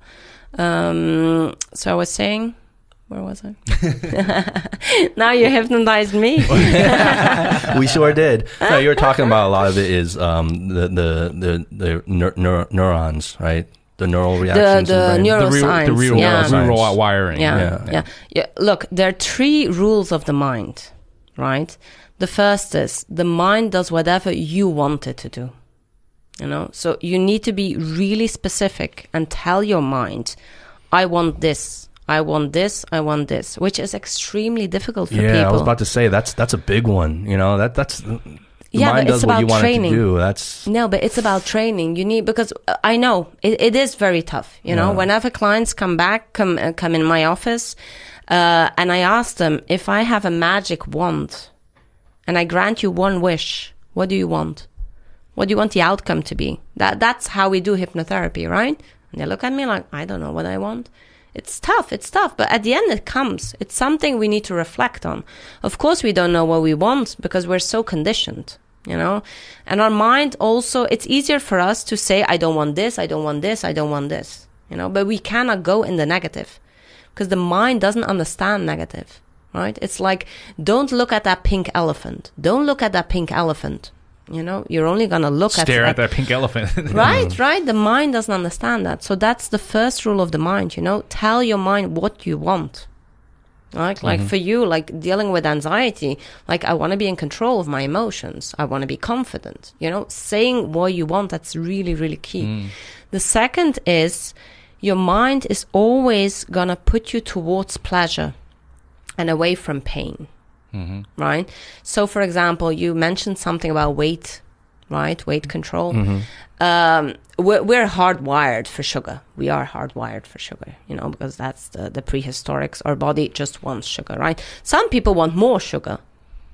Um, so I was saying, where was I? now you hypnotized me. we sure did. No, you were talking about a lot of it is um, the the the the neur- neur- neurons, right? The neural reactions. the in the brain. neuro- the real, the Neuroscience, real, yeah. the real Neuroscience. wiring. Yeah, Yeah. yeah, yeah, Look, there are three rules of the mind, right? The first is the mind does whatever you want it to do. You know, so you need to be really specific and tell your mind, I want this, I want this, I want this, which is extremely difficult for yeah, people. I was about to say that's that's a big one. You know that that's the Yeah, mind but does it's what you about want training. it to do. That's No, but it's about training. You need because uh, I know it, it is very tough. You know, Yeah. whenever clients come back, come uh, come in my office, uh, and I ask them if I have a magic wand, and I grant you one wish, what do you want? What do you want the outcome to be? That that's how we do hypnotherapy, right? And they look at me like I don't know what I want. It's tough. It's tough, but at the end it comes. It's something we need to reflect on. Of course, we don't know what we want because we're so conditioned you know and our mind also it's easier for us to say i don't want this i don't want this i don't want this you know but we cannot go in the negative because the mind doesn't understand negative right it's like don't look at that pink elephant don't look at that pink elephant You know, you're only gonna look Stare at, at that pink elephant. right, right. The mind doesn't understand that. So that's the first rule of the mind. You know, tell your mind what you want. Right, like mm-hmm. for you, like dealing with anxiety, like I want to be in control of my emotions. I want to be confident. You know, saying what you want. That's really, really key. Mm. The second is your mind is always gonna put you towards pleasure and away from pain mm-hmm. right? So, for example, you mentioned something about weight, right? Weight control. Um, we're, we're hardwired for sugar. We are hardwired for sugar, you know, because that's the, the prehistorics. Our body just wants sugar, right? Some people want more sugar,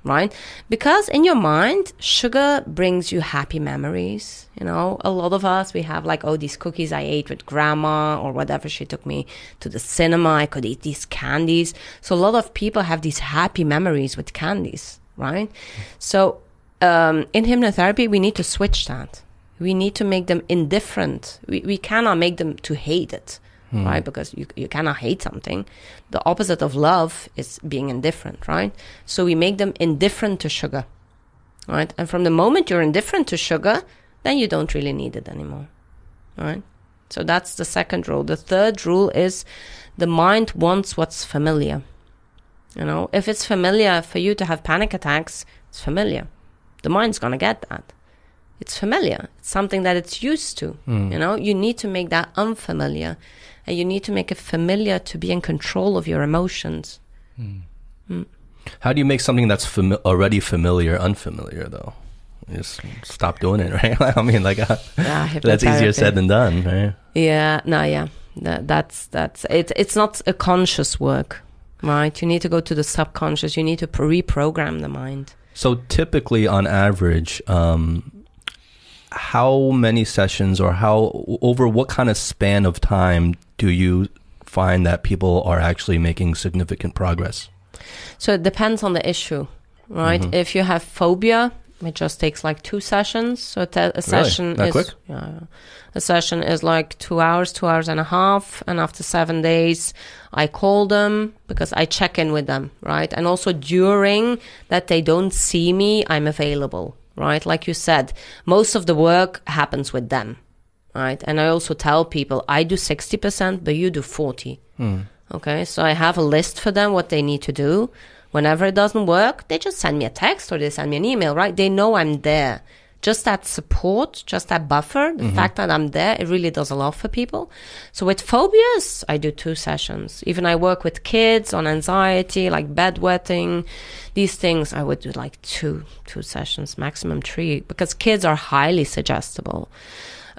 right? Because in your mind, sugar brings you happy memories. You know, a lot of us, we have like, oh, these cookies I ate with grandma or whatever. She took me to the cinema. I could eat these candies. So a lot of people have these happy memories with candies, right? So, um, in hypnotherapy, we need to switch that. We need to make them indifferent. We, we cannot make them to hate it, right? Because you, you cannot hate something. The opposite of love is being indifferent, right? So we make them indifferent to sugar, right? And from the moment you're indifferent to sugar, then you don't really need it anymore, right? So that's the second rule. The third rule is the mind wants what's familiar. You know, if it's familiar for you to have panic attacks, it's familiar. The mind's gonna get that. It's familiar. It's something that it's used to. Mm. You know, you need to make that unfamiliar, and you need to make it familiar to be in control of your emotions. Mm. Mm. How do you make something that's fami- already familiar unfamiliar though? You just stop doing it, right? I mean, like uh, Yeah, that's easier said than done, right? Yeah, no, yeah, that, that's that's it. It's not a conscious work, right? You need to go to the subconscious. You need to reprogram the mind. So typically, on average, um, how many sessions or how over what kind of span of time do you find that people are actually making significant progress? So it depends on the issue, right? Mm-hmm. If you have phobia, it just takes like two sessions. So te- a session That is quick? Yeah, a session is like two hours, two hours and a half, and after seven days, I call them because I check in with them, right? And also during that they don't see me, I'm available, right? Like you said, most of the work happens with them, right? And I also tell people I do sixty percent, but you do forty. Hmm. Okay, so I have a list for them what they need to do. Whenever it doesn't work, they just send me a text or they send me an email, right? They know I'm there. Just that support, just that buffer, the mm-hmm. fact that I'm there, it really does a lot for people. So with phobias, I do two sessions. Even I work with kids on anxiety, like bedwetting, these things, I would do like two, two sessions, maximum three, because kids are highly suggestible.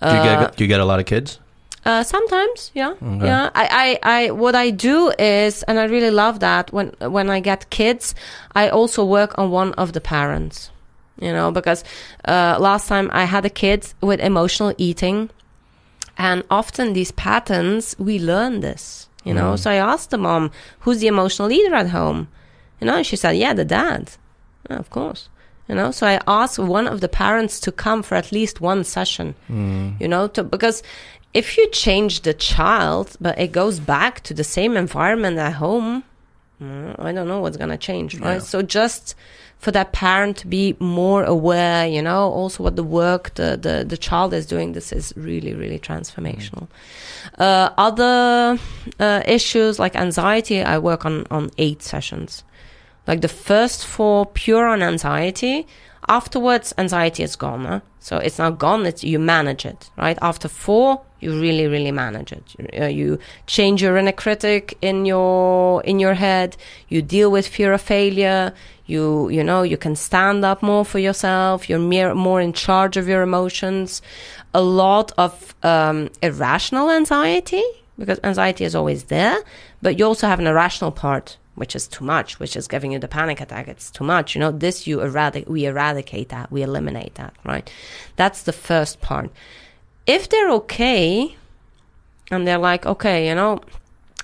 Do you get uh, do you get a lot of kids? Uh, sometimes, yeah, yeah. I, I, I, what I do is, and I really love that when when I get kids, I also work on one of the parents. You know, because uh, last time I had a kid with emotional eating, and often these patterns we learn this. You know, so I asked the mom, "Who's the emotional eater at home?" You know, and she said, "Yeah, the dad." Yeah, of course. You know, so I asked one of the parents to come for at least one session. You know, to because if you change the child, but it goes back to the same environment at home, mm, I don't know what's gonna change, right? So just for that parent to be more aware, you know, also what the work the the, the child is doing, this is really really transformational. Uh, other uh, issues like anxiety, I work on on eight sessions. Like the first four, pure on anxiety. Afterwards, anxiety is gone. Huh? So it's not gone. It's you manage it, right? After four, you really, really manage it. You, uh, you change your inner critic in your in your head. You deal with fear of failure. You you know you can stand up more for yourself. You're mere, more in charge of your emotions. A lot of um, irrational anxiety because anxiety is always there, but you also have an irrational part which is too much, which is giving you the panic attack. It's too much. You know, this you eradicate, we eradicate that, we eliminate that, right? That's the first part. If they're okay and they're like, okay, you know,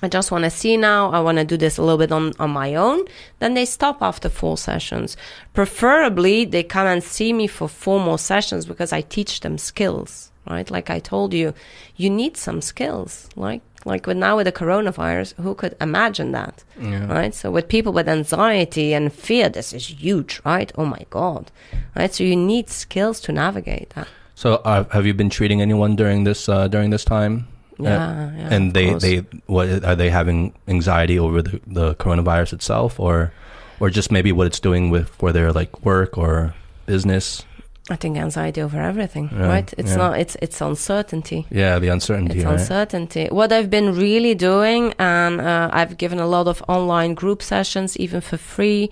I just want to see now, I want to do this a little bit on, on my own, then they stop after four sessions. Preferably, they come and see me for four more sessions because I teach them skills, right? Like I told you, you need some skills, like Like with now with the coronavirus, who could imagine that? Yeah. Right? So with people with anxiety and fear, this is huge, right? Oh my God. Right? So you need skills to navigate that. So, uh, have you been treating anyone during this uh, during this time? Yeah, Uh, yeah, and they they what are they having anxiety over the, the coronavirus itself, or or just maybe what it's doing with for their like work or business? I think anxiety over everything, Yeah, right? It's yeah. not. It's it's uncertainty. Yeah, the uncertainty. It's right? uncertainty. What I've been really doing, and uh, I've given a lot of online group sessions, even for free,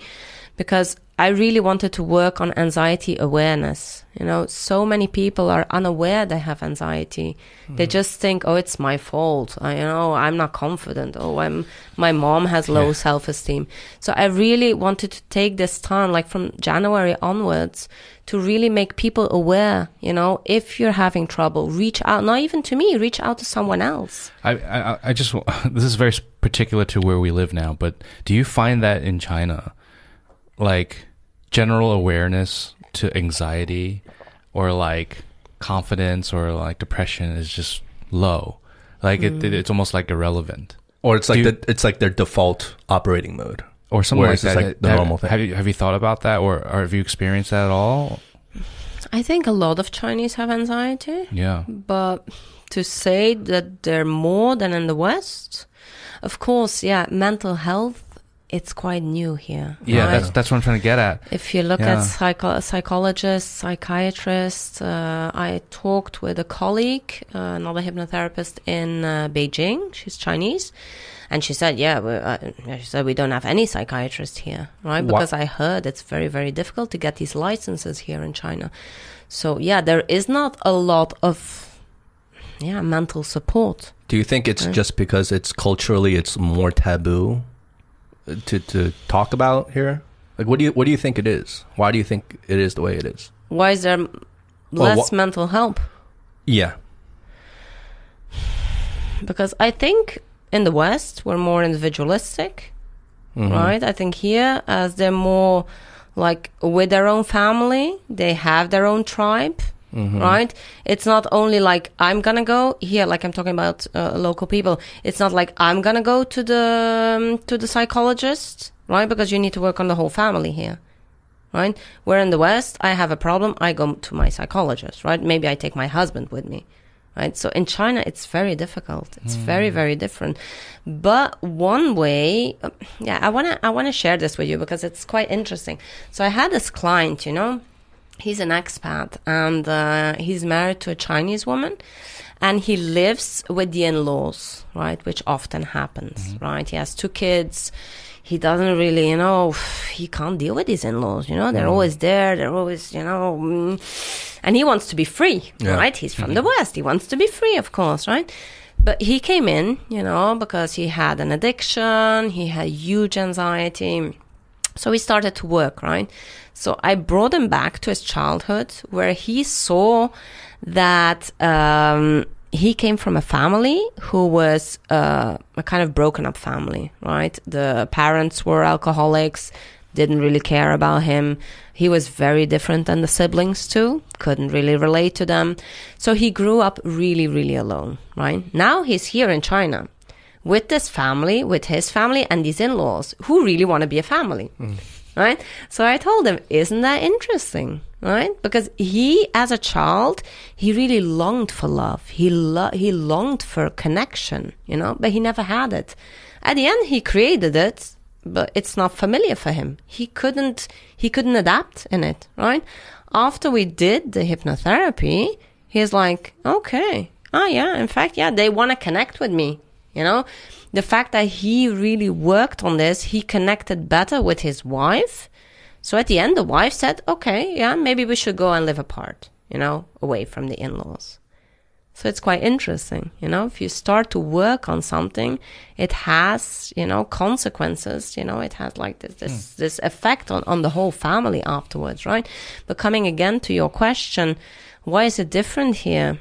because I really wanted to work on anxiety awareness. You know, so many people are unaware they have anxiety. They mm-hmm. just think, "Oh, it's my fault." I, you know, I'm not confident. Oh, I'm my mom has low Yeah. self-esteem. So I really wanted to take this time, like from January onwards, to really make people aware. You know, if you're having trouble, reach out. Not even to me, reach out to someone else. I, I, I just, this is very particular to where we live now, but do you find that in China, like general awareness to anxiety or like confidence or like depression is just low? Like it, it, it's almost like irrelevant Or it's like you- the, it's like their default operating mode. or something like it's just that. like the have, normal thing. Have you, have you thought about that or, or have you experienced that at all? I think a lot of Chinese have anxiety, Yeah. but to say that they're more than in the West, of course, yeah, mental health, it's quite new here. Yeah, right? that's that's what I'm trying to get at. If you look Yeah. at psycho- psychologists, psychiatrists, uh, I talked with a colleague, uh, another hypnotherapist in uh, Beijing. She's Chinese. And she said, yeah, we, uh, she said, we don't have any psychiatrists here, right? Wha- Because I heard it's very, very difficult to get these licenses here in China. So, yeah, there is not a lot of, yeah, mental support. Do you think it's Right. just because it's culturally it's more taboo to to talk about here? Like, what do you what do you think it is? Why do you think it is the way it is? Why is there less mental help? Yeah, because I think in the West we're more individualistic, Mhm. right? I think here, as they're more like with their own family, they have their own tribe, Mhm. right? It's not only like I'm gonna go here, like I'm talking about uh, local people. It's not like I'm gonna go to the um, to the psychologist, right? Because you need to work on the whole family here. Right? Where in the West, I have a problem, I go to my psychologist, right? Maybe I take my husband with me right? So in China, it's very difficult. It's very, very different. But one way, uh, yeah, I wanna, I wanna share this with you because it's quite interesting. So I had this client, you know, he's an expat and uh, he's married to a Chinese woman. And he lives with the in-laws, right? Which often happens, right? He has two kids. He doesn't really, you know, he can't deal with his in-laws. You know, they're always there. They're always, you know, mm, and he wants to be free, Yeah. right? He's from the West. He wants to be free, of course, right? But he came in, you know, because he had an addiction. He had huge anxiety. So he started to work, right? So I brought him back to his childhood where he saw that um, he came from a family who was uh, a kind of broken up family, right? The parents were alcoholics, didn't really care about him. He was very different than the siblings too, couldn't really relate to them. So he grew up really, really alone, right? Now he's here in China with this family, with his family and these in-laws who really want to be a family. Right? So I told him, isn't that interesting? Right? Because he, as a child, he really longed for love. He lo- he longed for connection, you know, but he never had it. At the end, he created it, but it's not familiar for him. He couldn't, he couldn't adapt in it, right? After we did the hypnotherapy, he's like, okay, oh yeah, in fact, yeah, they want to connect with me, you know? The fact that he really worked on this, he connected better with his wife. So at the end, the wife said, okay, yeah, maybe we should go and live apart, you know, away from the in-laws. So it's quite interesting, you know, if you start to work on something, it has, you know, consequences, you know, it has like this, this, hmm. this effect on, on the whole family afterwards, right? But coming again to your question, why is it different here?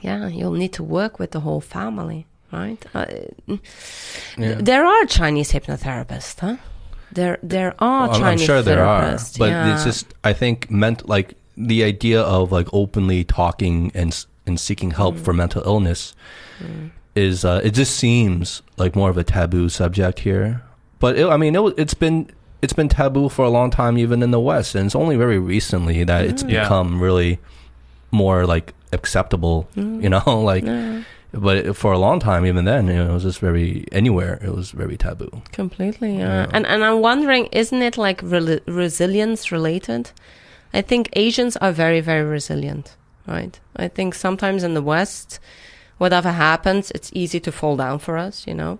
Yeah, you'll need to work with the whole family, right? Uh, Yeah. There are Chinese hypnotherapists, huh? There, there are Well, Chinese I'm sure there are, but yeah. it's just I think meant like the idea of like openly talking and and seeking help Mm. for mental illness. is uh, it just seems like more of a taboo subject here. But it, I mean, it, it's been it's been taboo for a long time, even in the West, and it's only very recently that it's Yeah. become really more like acceptable. You know, like. But for a long time, even then, you know, it was just very anywhere. It was very taboo. Completely, yeah. And and I'm wondering, isn't it like rel resilience related? I think Asians are very very resilient, right? I think sometimes in the West, whatever happens, it's easy to fall down for us, you know.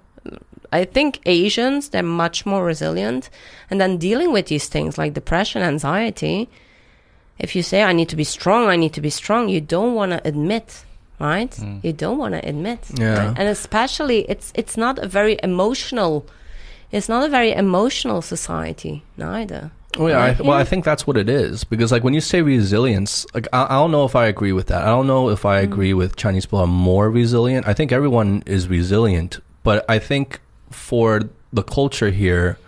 I think Asians they're much more resilient, and then dealing with these things like depression, anxiety. If you say I need to be strong, I need to be strong, you don't want to admit, right? You don't want to admit, Yeah. right? and especially it's it's not a very emotional it's not a very emotional society neither Oh yeah, I, well, I think that's what it is because like when you say resilience, like I, I don't know if I agree with that. I don't know if I agree Mm. with Chinese people are more resilient. I think everyone is resilient, but I think for the culture here,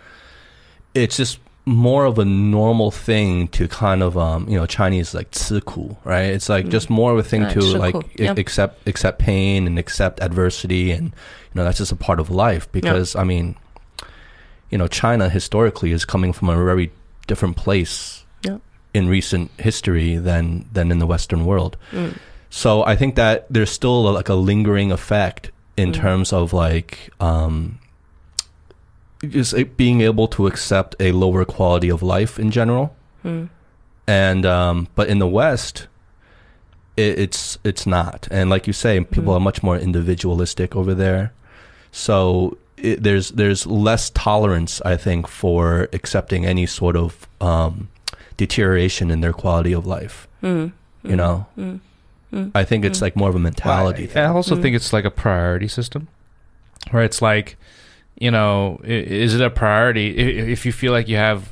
it's just more of a normal thing to kind of um you know Chinese like 吃苦, right? It's like just more of a thing Right, to 吃苦, like yeah. a- accept accept pain and accept adversity and you know that's just a part of life because I mean you know China historically is coming from a very different place Yeah. in recent history than than in the western world. Mm. So I think that there's still a, like a lingering effect in Mm. terms of like um just being able to accept a lower quality of life in general. Mm. And um but in the west it, it's it's not. And like you say people Mm. are much more individualistic over there. So it, there's there's less tolerance I think for accepting any sort of um deterioration in their quality of life, Mm. you know. Mm. Mm. I think it's like more of a mentality I, thing. I also Mm. think it's like a priority system, where it's like, you know, is it a priority if you feel like you have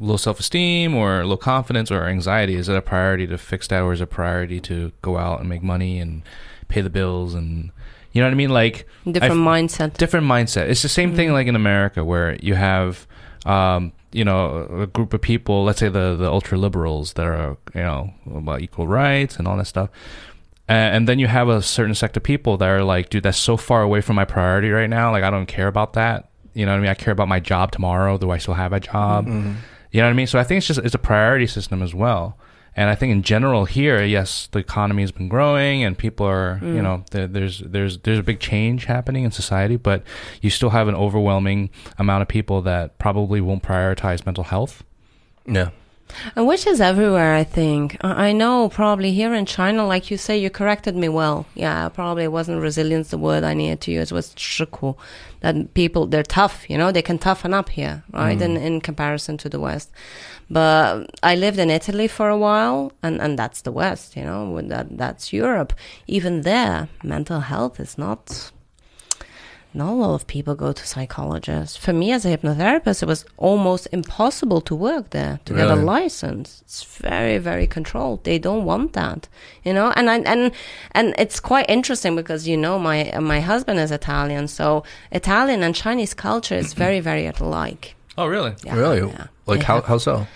low self esteem or low confidence or anxiety? Is it a priority to fix that, or is it a priority to go out and make money and pay the bills and you know what I mean? Like different mindset different mindset. It's the same thing Mm. like in America where you have, um, you know, a group of people. Let's say the the ultra liberals that are you know about equal rights and all that stuff. And, then you have a certain sect of people that are like, dude, that's so far away from my priority right now. Like, I don't care about that. You know what I mean? I care about my job tomorrow. Do I still have a job? Mm-hmm. You know what I mean? So I think it's just it's a priority system as well. And I think in general here, yes, the economy has been growing and people are, you Mm. know, there, there's there's there's a big change happening in society, but you still have an overwhelming amount of people that probably won't prioritize mental health. yeah. And which is everywhere i think. I know probably here in china like you say you corrected me well. Yeah probably wasn't resilience the word i needed to use was 吃苦 that people they're tough you know they can toughen up here right in, mm. in comparison to the west. But i lived in italy for a while and, and that's the west you know that that's europe. Even there mental health is not not a lot of people go to psychologists. For me, as a hypnotherapist, it was almost impossible to work there to get a license. It's very, very controlled. They don't want that, you know. And I, and and it's quite interesting because you know my my husband is Italian, so Italian and Chinese culture is very, very alike. Oh, really? Yeah, really? yeah. Like They how how so?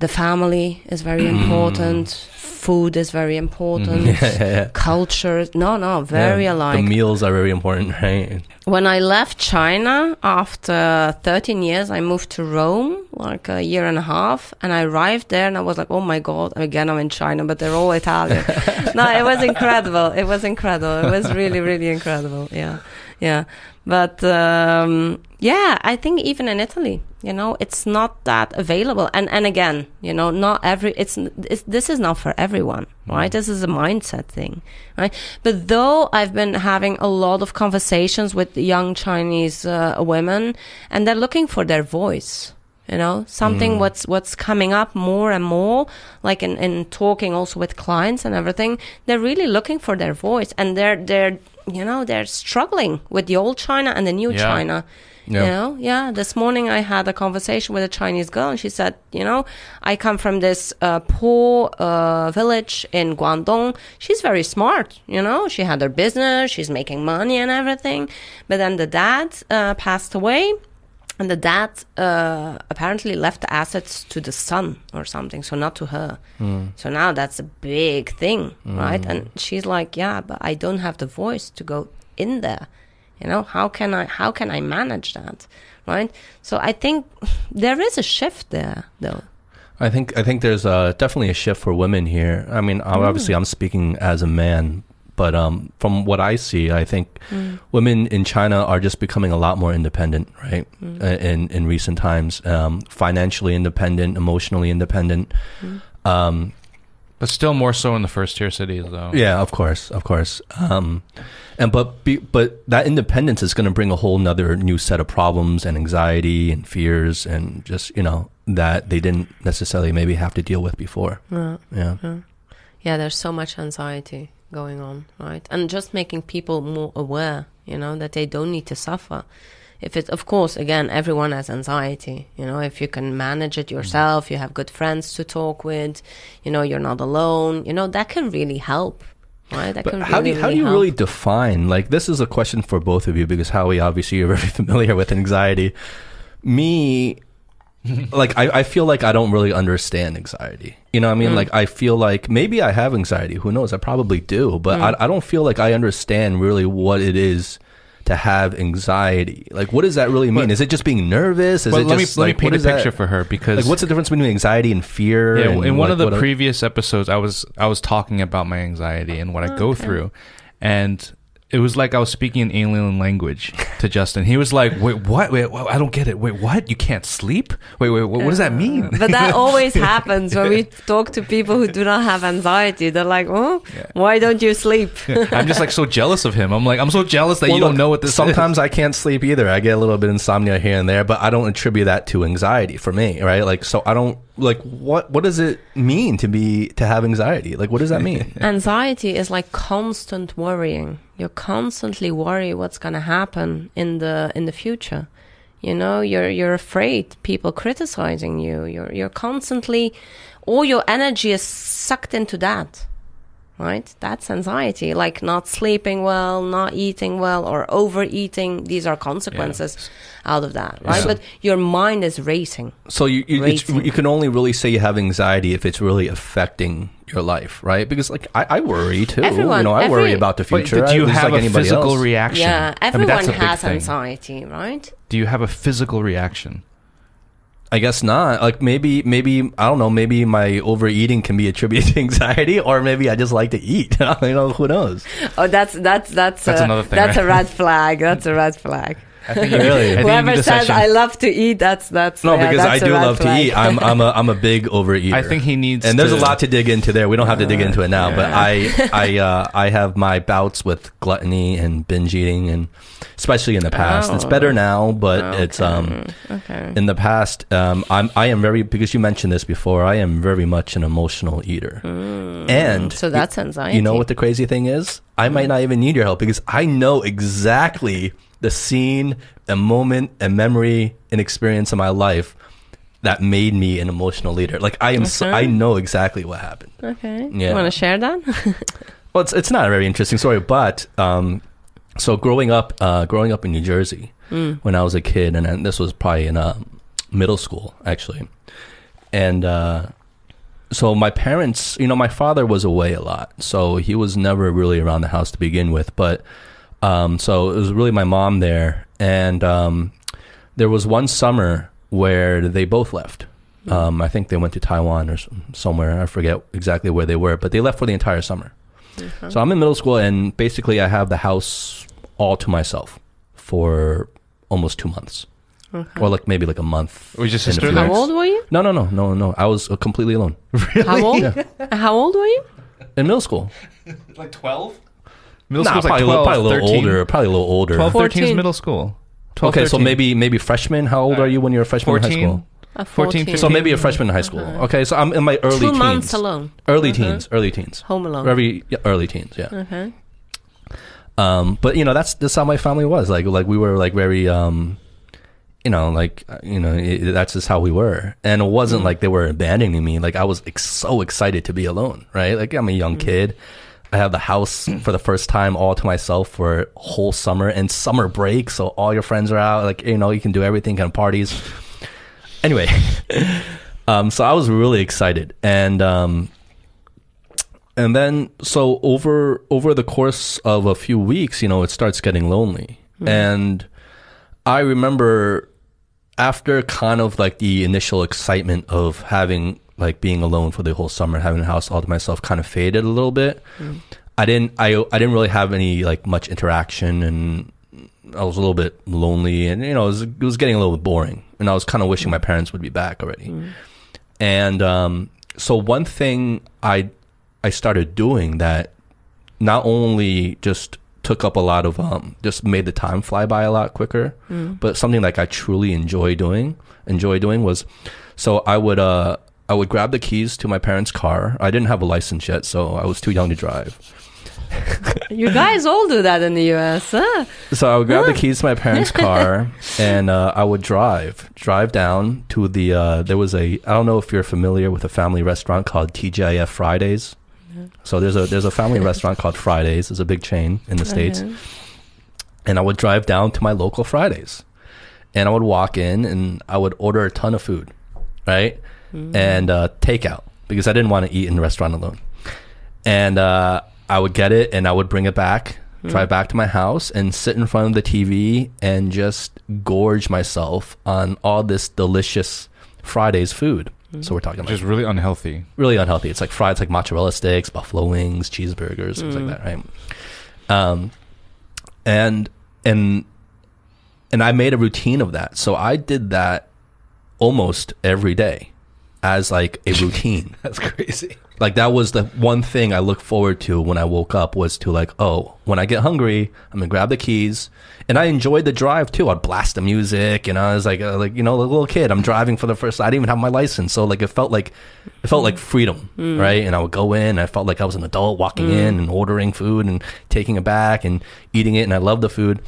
the family is very mm. important. Food is very important. yeah, yeah, yeah. Culture, no, no, very alike. The meals are very important, right? When I left China after 13 years, I moved to Rome, like a year and a half, and I arrived there and I was like, oh my God, again, I'm in China, but they're all Italian. no, it was incredible. It was incredible. It was really, really incredible. Yeah. Yeah. But, um, yeah, I think even in Italy, you know, it's not that available. And, and again, you know, not every, it's, it's this is not for everyone, right? This is a mindset thing, right? But though I've been having a lot of conversations with young Chinese uh, women and they're looking for their voice, you know, something what's, what's coming up more and more, like in, in talking also with clients and everything, they're really looking for their voice and they're, they're, you know, they're struggling with the old China and the new Yeah. China. Yeah. You know, yeah. This morning I had a conversation with a Chinese girl, and she said, "You know, I come from this uh, poor uh, village in Guangdong. She's very smart. You know, she had her business, she's making money and everything. But then the dad uh, passed away, and the dad uh, apparently left the assets to the son or something, so not to her. So now that's a big thing, right? And she's like, "Yeah, but I don't have the voice to go in there? You know, how can I how can I manage that? Right? So I think there is a shift there though. I think I think there's uh, definitely a shift for women here. I mean, Mm. obviously, I'm speaking as a man, but um, from what I see, I think Mm. women in China are just becoming a lot more independent, right? Mm. Uh, In in recent times, um, financially independent, emotionally independent. Mm. Um, But still more so in the first tier cities, though. yeah, of course, of course. Um, and but be, but that independence is going to bring a whole nother new set of problems and anxiety and fears and just you know that they didn't necessarily maybe have to deal with before. Yeah. Yeah. yeah, there's so much anxiety going on, right? And just making people more aware, you know, that they don't need to suffer. If it's, of course, again, everyone has anxiety, you know, if you can manage it mm-hmm. yourself, you have good friends to talk with, you know, you're not alone, you know, that can really help, right? That But can how do you, how do you help. really define like this is a question for both of you because Howie obviously you're very familiar with anxiety. Me like I, I feel like I don't really understand anxiety. You know what I Mm. mean? Like I feel like maybe I have anxiety. Who knows? I probably do, but Mm. I, I don't feel like I understand really what it is to have anxiety. Like what does that really mean? But- is it just being nervous? Is it let just me let me paint a is that- picture for her because Like what's the difference between anxiety and fear? yeah, and in one like, of the previous episodes, I was I was talking about my anxiety and what I go through, and it was like I was speaking an alien language to Justin. He was like, "Wait, what? Wait, wha- I don't get it. Wait, what? You can't sleep? Wait, wait, what, what does that uh, mean?" But that always happens when we talk to people who do not have anxiety. They're like, "Oh, why don't you sleep?" I'm just like so jealous of him. I'm like, I'm so jealous that Well, you don't look, know what this sometimes is. I can't sleep either. I get a little bit of insomnia here and there, but I don't attribute that to anxiety for me, right? Like, so I don't like what what does it mean to be to have anxiety? Like, what does that mean? Anxiety is like constant worrying. You're constantly worried what's going to happen in the in the future. You know, you're you're afraid people criticizing you. You're you're constantly all your energy is sucked into that. Right? That's anxiety. Like not sleeping well, not eating well or overeating. These are consequences out of that, right? Yeah. But your mind is racing. So you you, it's, Racing. you can only really say you have anxiety if it's really affecting your life, right? Because like I, I worry too. you Everyone- know, I worry about the But future. do you just have like a anybody physical else. reaction? Yeah, I mean, everyone that's a big has anxiety, right? Do you have a physical reaction? I guess not. Like maybe, maybe I don't know. Maybe my overeating can be attributed to anxiety, or maybe I just like to eat. you know, who knows? Oh, that's that's that's That's a, another thing, That's right? a red flag. That's a red flag. I think Really? I think Whoever need says. I love to eat, that's that's No, yeah, because I that's a do love flag. to eat. I'm I'm a I'm a big overeater. I think he needs and there's to- a lot to dig into there. We don't have to dig into it now, but I I uh, I have my bouts with gluttony and binge eating, and especially in the past. It's Oh. better now, but it's um okay. in the past. Um, I'm I am very because you mentioned this before. I am very much an emotional eater, and So that's anxiety. you know what the crazy thing is? I might not even need your help because I know exactly the scene, a moment, a memory, an experience in my life that made me an emotional leader. Like I am, so, I know exactly what happened. Okay. Yeah. You want to share that? Well, it's it's not a very interesting story, but um, so growing up, uh, growing up in New Jersey when I was a kid, and then this was probably in uh, middle school actually, and uh, so my parents, you know, my father was away a lot, so he was never really around the house to begin with, but um, so it was really my mom there, and um, there was one summer where they both left. Um, I think they went to Taiwan or somewhere. I forget exactly where they were, but they left for the entire summer. So I'm in middle school, and basically I have the house all to myself for almost two months, or like maybe like a month. Was your and sister? How old were you? No, no, no, no, no. I was uh, completely alone How old? How old were you? in middle school. like 12? Middle Nah, school's probably, like 12, a little- probably a little 13. older. Probably a little older. 12, 13 is middle school. 12, okay, so maybe maybe freshman. How old are you when you're a freshman in high school? Uh, 14, 14. So maybe a freshman in high school. Okay, so I'm in my early Two teens. months alone. Early teens. Early teens. Home alone. Very yeah, early teens. Yeah. Okay. Um, but you know that's that's how my family was. Like like we were like very um, you know like you know it, that's just how we were. And it wasn't like they were abandoning me. Like I was ex- so excited to be alone. Right. Like I'm a young kid. I have the house for the first time all to myself for a whole summer and summer break. So all your friends are out. Like you know you can do everything kind of parties. Anyway, um, so I was really excited and um, and then so over over the course of a few weeks, you know, it starts getting lonely. And I remember after kind of like the initial excitement of having like being alone for the whole summer, having a house all to myself kind of faded a little bit. I didn't I I didn't really have any like much interaction and I was a little bit lonely and you know it was, it was getting a little bit boring and I was kind of wishing my parents would be back already. And um, so one thing I I started doing that not only just took up a lot of um, just made the time fly by a lot quicker, but something like I truly enjoy doing enjoy doing was so I would uh I would grab the keys to my parents' car. I didn't have a license yet, so I was too young to drive. You guys all do that in the US, huh? So I would grab the keys to my parents' car and uh, I would drive, drive down to the. Uh, there was a. I don't know if you're familiar with a family restaurant called TGIF Fridays. So there's a there's a family restaurant called Fridays. It's a big chain in the states, Uh-huh. and I would drive down to my local Fridays, and I would walk in and I would order a ton of food, right, and uh, takeout because I didn't want to eat in the restaurant alone, and uh, I would get it and I would bring it back, drive back to my house, and sit in front of the TV and just gorge myself on all this delicious Fridays food. So we're talking Which like really unhealthy. really unhealthy. It's like fried, it's like mozzarella sticks, buffalo wings, cheeseburgers, things like that, right? Um, and and and I made a routine of that. So I did that almost every day as like a routine. That's crazy. like that was the one thing I looked forward to when I woke up was to like, oh, when I get hungry, I'm gonna grab the keys, and I enjoyed the drive too. I'd blast the music, and I was like, uh, like you know, a little kid. I'm driving for the first. I didn't even have my license, so like it felt like it felt like freedom, right? And I would go in, I felt like I was an adult walking in and ordering food and taking it back and eating it, and I loved the food.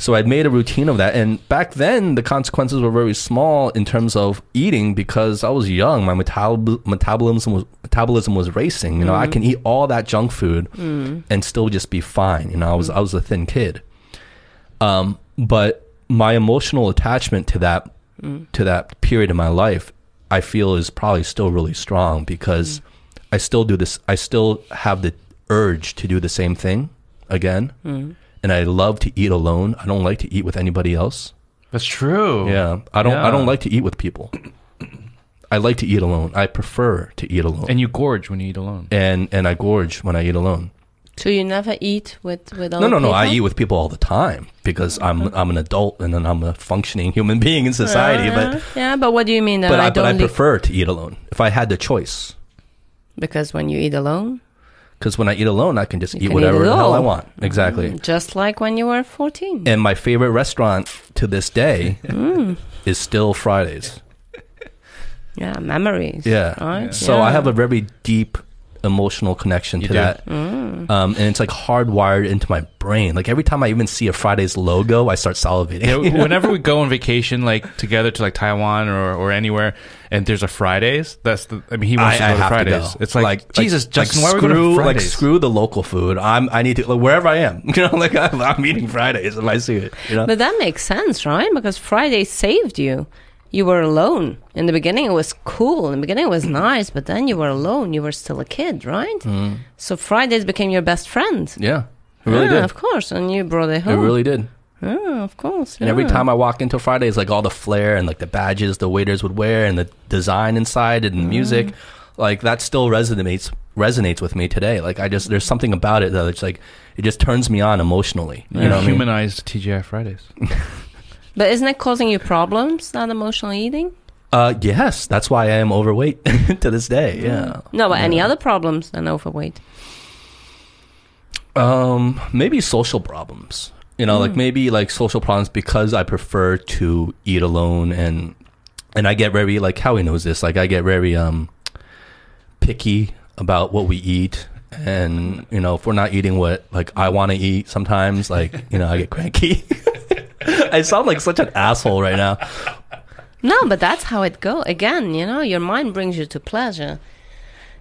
So I'd made a routine of that. And back then, the consequences were very small in terms of eating because I was young. My metabol- metabolism was metabolism was racing. You know, I mm-hmm. can eat all that junk food mm. and still just be fine. You know, I was mm. I was a thin kid. Um, but my emotional attachment to that mm. to that period in my life, I feel is probably still really strong because I still do this. I still have the urge to do the same thing again and I love to eat alone. I don't like to eat with anybody else. That's true. Yeah, I don't. I don't like to eat with people. I like to eat alone. I prefer to eat alone, and And you gorge when you eat alone. and, and I gorge when I eat alone. So you never eat with with other No, no, no. people? I eat with people all the time because I'm I'm an adult and then I'm a functioning human being in society. Uh, but yeah, but what do you mean? That but I, I, but don't I prefer to eat alone if I had the choice. because when you eat alone, Because when I eat alone, I can just You eat can whatever eat the hell I want. Exactly. Mm, just like when you were fourteen. And my favorite restaurant to this day mm. is still Fridays. yeah, memories. Yeah. Right? So Yeah. I have a very deep emotional connection You to do. that. Um, and it's like hardwired into my brain. Like every time I even see a Fridays logo, I start salivating. Yeah, whenever we go on vacation, like together to like Taiwan or, or anywhere, and there's a Fridays, that's the. I mean, he wants to go to Fridays. It's like, Jesus, Justin, why are we going screw, to like screw the local food. I'm I need to like, wherever I am. You know, like I'm, I'm eating Fridays if I see it. You know. But that makes sense, right? Because Friday saved you. You were alone. In the beginning, it was cool. In the beginning, it was mm. nice, but then you were alone. You were still a kid, right? Mm. So Fridays became your best friend. yeah, it really yeah, did. of course. And you brought it It home. really did. Yeah, of course. And every time I walk into Fridays, like all the flair and like the badges the waiters would wear and the design inside and the mm. music, like that still resonates resonates with me today. Like I just there's something about it that it's like it just turns me on emotionally. You You know what I mean? humanized TGI Fridays. But isn't it causing you problems, that emotional eating? Uh, yes, that's why I am overweight to this day. Yeah. No, but any other problems than overweight? Um, maybe social problems. You know, like maybe like social problems because I prefer to eat alone and and I get very like Howie knows this. Like I get very um picky about what we eat and you know if we're not eating what like I want to eat sometimes like you know I get cranky. I sound like such an asshole right now. No, but that's how it go. Again, you know, your mind brings you to pleasure.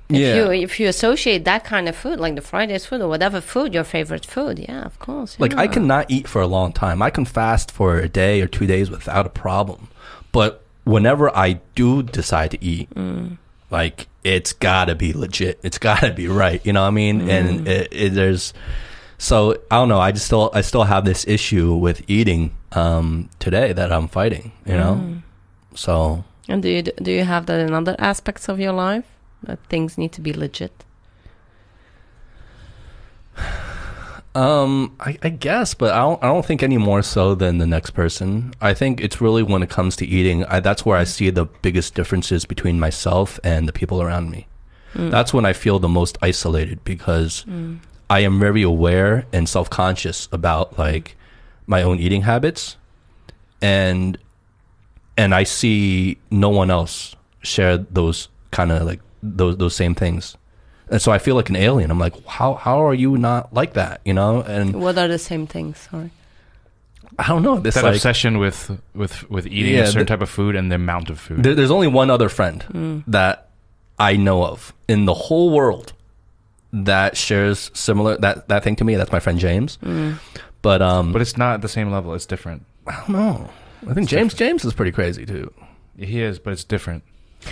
If Yeah. you if you associate that kind of food, like the Fridays food or whatever food, your favorite food, yeah, of course. Like I cannot eat for a long time. I can fast for a day or two days without a problem. But whenever I do decide to eat, mm. like it's gotta be legit. It's gotta be right. You know what I mean? And mm. it, it, there's so I don't know. I just still I still have this issue with eating um, today that I'm fighting. You know, so And do you do you have that in other aspects of your life that things need to be legit? Um, I, I guess, but I don't. I don't think any more so than the next person. I think it's really when it comes to eating. I, that's where I see the biggest differences between myself and the people around me. That's when I feel the most isolated because I am very aware and self conscious about like my own eating habits, and and I see no one else share those kind of like those those same things. And so I feel like an alien. I'm like, how how are you not like that? You know? And What are the same things? Sorry. I don't know. This that like obsession with with with eating Yeah, a certain the- type of food and the amount of food. there, there's only one other friend mm. that I know of in the whole world that shares similar that that thing to me. That's my friend James. But um, but it's not at the same level. It's different. I don't know. I think James James is pretty crazy too. He is, but it's different.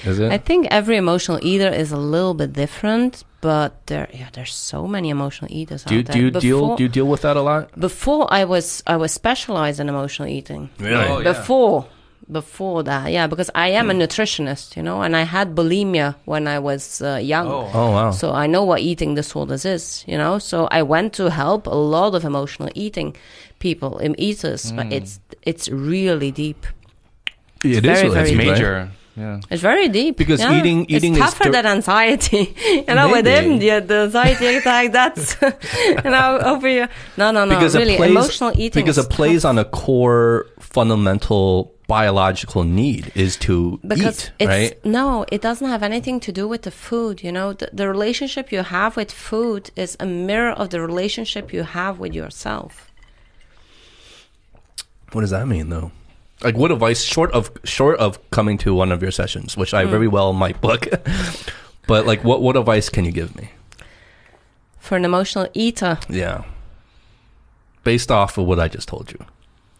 Is it? I think every emotional eater is a little bit different, but there, yeah, there's so many emotional eaters do you out there. do you deal do you deal with that a lot? Before I was, I was specialized in emotional eating. Really? Oh, yeah. Before, before that, yeah, because I am a nutritionist, you know, and I had bulimia when I was uh, young. Oh. Oh wow. So I know what eating disorders is, you know. So I went to help a lot of emotional eating people, eaters, but it's it's really deep. it very, really very deep, right? Major. Yeah. It's very deep Because yeah. eating- eating it's is tougher dir- than anxiety. you know, with Maybe. him, yeah, the anxiety attack. That's you know over here. No, no, no. Because really, it plays emotional eating. because is it plays tough. on a core fundamental biological need is to because eat, it's right? no, it doesn't have anything to do with the food. You know, the, the relationship you have with food is a mirror of the relationship you have with yourself. What does that mean, though? Like, what advice, short of short of coming to one of your sessions, which I hmm. very well might book, but like, what what advice can you give me? For an emotional eater, Yeah, based off of what I just told you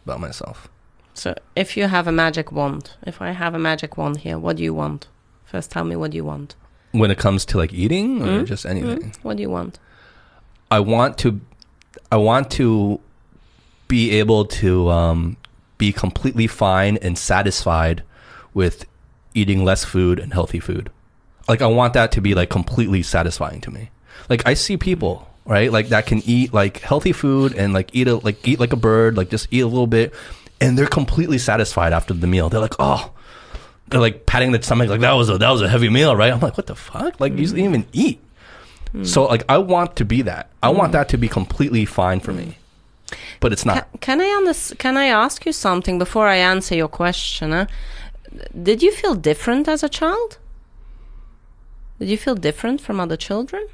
about myself. So if you have a magic wand, if I have a magic wand here, what do you want? First, tell me what do you want. When it comes to like eating or Mm. just anything, Mm, What do you want? I want to, I want to be able to um, be completely fine and satisfied with eating less food and healthy food. Like I want that to be like completely satisfying to me. Like I see people, right? Like that can eat like healthy food and like eat a like eat like a bird, like just eat a little bit and they're completely satisfied after the meal. They're like, "Oh, they're like patting the stomach like that was a that was a heavy meal, right? I'm like, "What the fuck? Like you didn't even eat." So like I want to be that. I want that to be completely fine for me. But it's Can, not. can I under- can I ask you something before I answer your question? huh? Did you feel different as a child? Did you feel different from other children?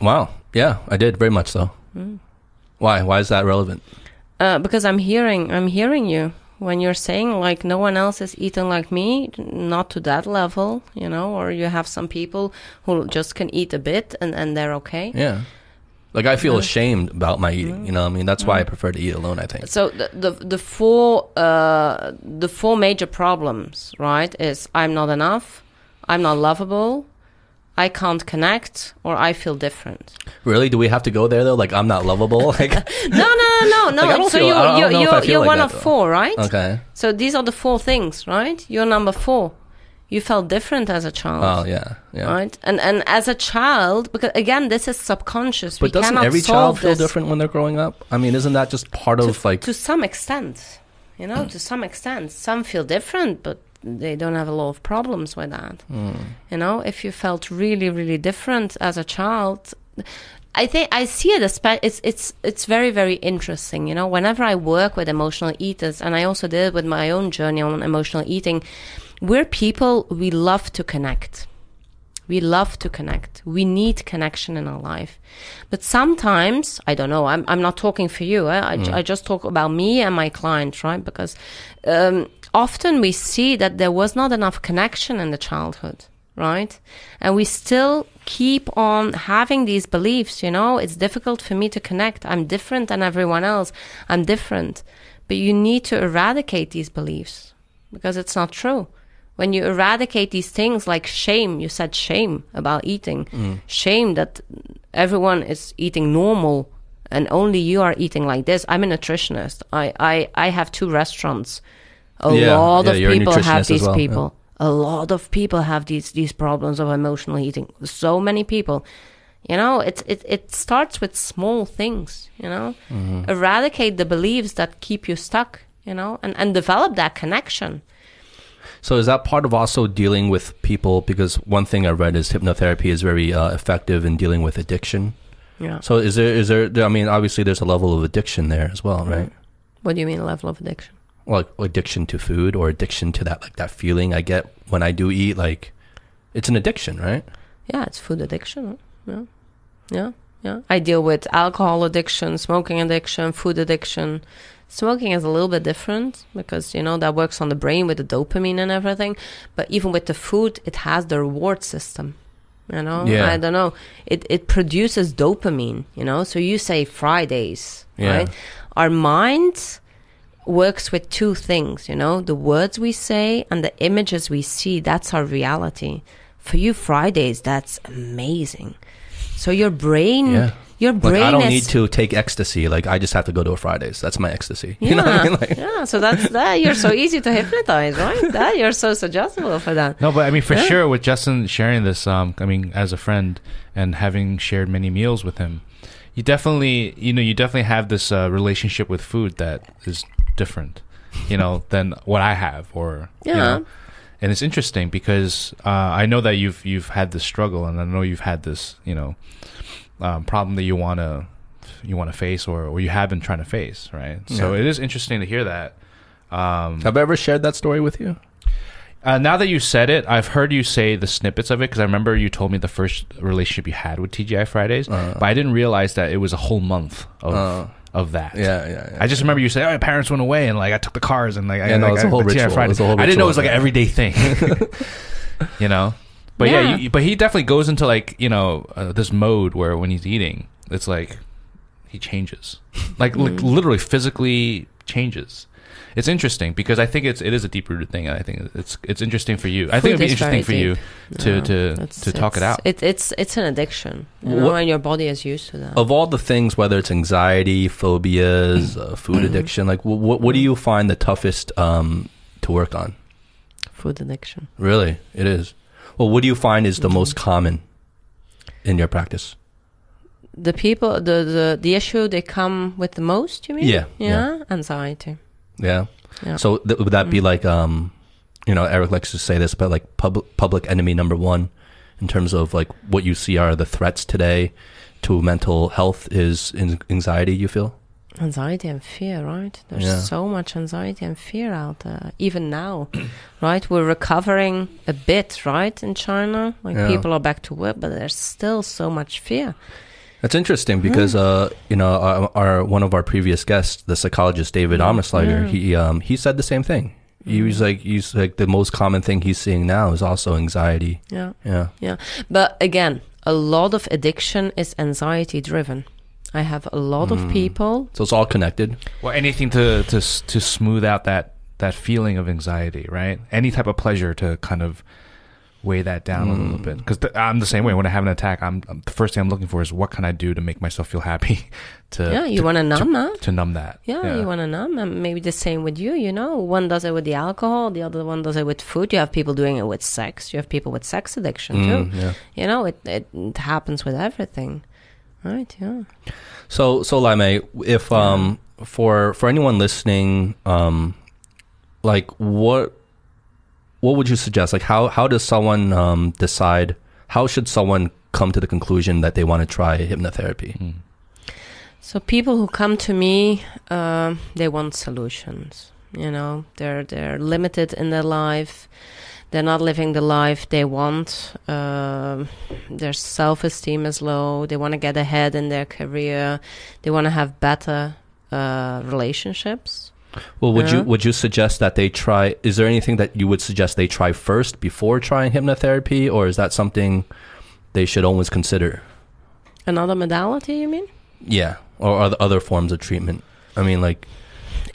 Wow. Yeah, I did very much so. Mm. Why? Why is that relevant? Uh, because I'm hearing I'm hearing you when you're saying like no one else is eating like me, not to that level, you know, or you have some people who just can eat a bit and and they're okay. Yeah. Like I feel ashamed about my eating, you know what I mean? That's why I prefer to eat alone, I think. So the the, the four uh, the four major problems, right, is I'm not enough, I'm not lovable, I can't connect, or I feel different. Really? Do we have to go there though? Like I'm not lovable? Like No, no, no, no. Like, so feel- you I don't you're I you're, you're like one that, of though. four, right? Okay. So these are the four things, right? You're number four. You felt different as a child. Oh, yeah. Yeah. Right, and and as a child, because again, this is subconscious. But we doesn't every child feel different when they're growing up? I mean, isn't that just part to, of like to some extent, you know, to some extent, some feel different, but they don't have a lot of problems with that. Hmm. You know, if you felt really, really different as a child, I think I see it as it's it's it's very very interesting. You know, whenever I work with emotional eaters, and I also did with my own journey on emotional eating, we're people we love to connect. We love to connect. We need connection in our life. But sometimes, I don't know, I'm, I'm not talking for you. Eh? I, I just talk about me and my clients, right? Because um, often we see that there was not enough connection in the childhood, right? And we still keep on having these beliefs, you know, it's difficult for me to connect. I'm different than everyone else. I'm different. But you need to eradicate these beliefs because it's not true When you eradicate these things like shame, you said shame about eating, Mm. shame that everyone is eating normal and only you are eating like this. I'm a nutritionist. I, I, I have two restaurants. A Yeah, lot yeah, of people have these well, yeah. people. A lot of people have these these problems of emotional eating. So many people. You know, it it it starts with small things, you know. Mm-hmm. Eradicate the beliefs that keep you stuck, you know, and, and develop that connection. So is that part of also dealing with people? Because one thing I read is hypnotherapy is very uh, effective in dealing with addiction. Yeah. So is there is there? I mean, obviously there's a level of addiction there as well, right? What do you mean level of addiction? Like addiction to food or addiction to that like that feeling I get when I do eat. Like it's an addiction, right? Yeah, it's food addiction. Yeah. Yeah. Yeah. I deal with alcohol addiction, smoking addiction, food addiction. Smoking is a little bit different because, you know, that works on the brain with the dopamine and everything. But even with the food, it has the reward system. You know, Yeah. I don't know. It it produces dopamine, you know. So you say Fridays, Yeah. right? Our mind works with two things, you know, the words we say and the images we see. That's our reality. For you, Fridays, that's amazing. So your brain, Yeah. your Like brain I don't is need to take ecstasy. Like I just have to go to a Fridays. That's my ecstasy. You know what I Yeah, mean? Like, yeah. So that's that. You're so easy to hypnotize, right? That you're so suggestible for that. No, but I mean, for Yeah. sure, with Justin sharing this, um, I mean, as a friend and having shared many meals with him, you definitely, you know, you definitely have this uh, relationship with food that is different, you know, than what I have, or you Yeah. know. And it's interesting because uh, I know that you've you've had this struggle, and I know you've had this, you know, um, problem that you want to you want to face, or or you have been trying to face, right? So it is interesting to hear that. Um, have I ever shared that story with you? uh, now that you said it, I've heard you say the snippets of it because I remember you told me the first relationship you had with TGI Fridays, Uh. but I didn't realize that it was a whole month of Uh. Of that. Yeah, yeah. yeah. I just remember you saying, "Oh, my parents went away, and like I took the cars, and like I, Yeah, no, like, it's a I- whole ritual. Fridays." It's a whole I didn't know it was like an everyday thing, you know. But yeah, Yeah. you, but he definitely goes into like you know uh, this mode where when he's eating, it's like he changes, like li- Mm. literally physically changes. It's interesting because I think it's it is a deep rooted thing, and I think it's it's interesting for you. I think it'd be interesting for you to Yeah, to to talk it out. It, it's it's an addiction, you know, What- and your body is used to that. of all the things, whether it's anxiety, phobias, uh, food addiction, like what what do you find the toughest um, to work on? Food addiction. Really, it is. Well, what do you find is the most common in your practice? The people, the the the issue they come with the most. You mean? Yeah, Yeah. Anxiety. Yeah. Yeah. So th- would that be like, um, you know, Eric likes to say this, but like public public enemy number one, in terms of like what you see are the threats today to mental health is in- anxiety. You feel? anxiety and fear, right? There's Yeah. so much anxiety and fear out there, even now, right? We're recovering a bit, right, in China. Like Yeah. people are back to work, but there's still so much fear. That's interesting because hmm. uh, you know our, our one of our previous guests, the psychologist David Ammerslider, Yeah. Hmm. he um, he said the same thing. He was hmm. like he's like the most common thing he's seeing now is also anxiety. Yeah, Yeah. yeah. But again, a lot of addiction is anxiety driven. I have a lot of people. So it's all connected. Well, anything to to to smooth out that that feeling of anxiety, right? Any type of pleasure to kind of weigh that down a little bit. Because I'm the same way. When I have an attack, I'm, I'm the first thing I'm looking for is what can I do to make myself feel happy. To yeah, you want to numb that. to numb that. Yeah, you want to numb. And maybe the same with you. You know, one does it with the alcohol, the other one does it with food. You have people doing it with sex. You have people with sex addiction too. Mm, yeah. You know, it, it it happens with everything, right? Yeah. So, so Laimei, if um for for anyone listening, um, like what what would you suggest? Like how how does someone um decide? How should someone come to the conclusion that they want to try hypnotherapy? Mm. So people who come to me, um, they want solutions. You know, they're they're limited in their life. They're not living the life they want. Um their self esteem is low. They want to get ahead in their career. They want to have better uh, relationships. Well, would you would you suggest that they try? Is there anything that you would suggest they try first before trying hypnotherapy, or is that something they should always consider? Another modality, you mean? Yeah, or other other forms of treatment. I mean, like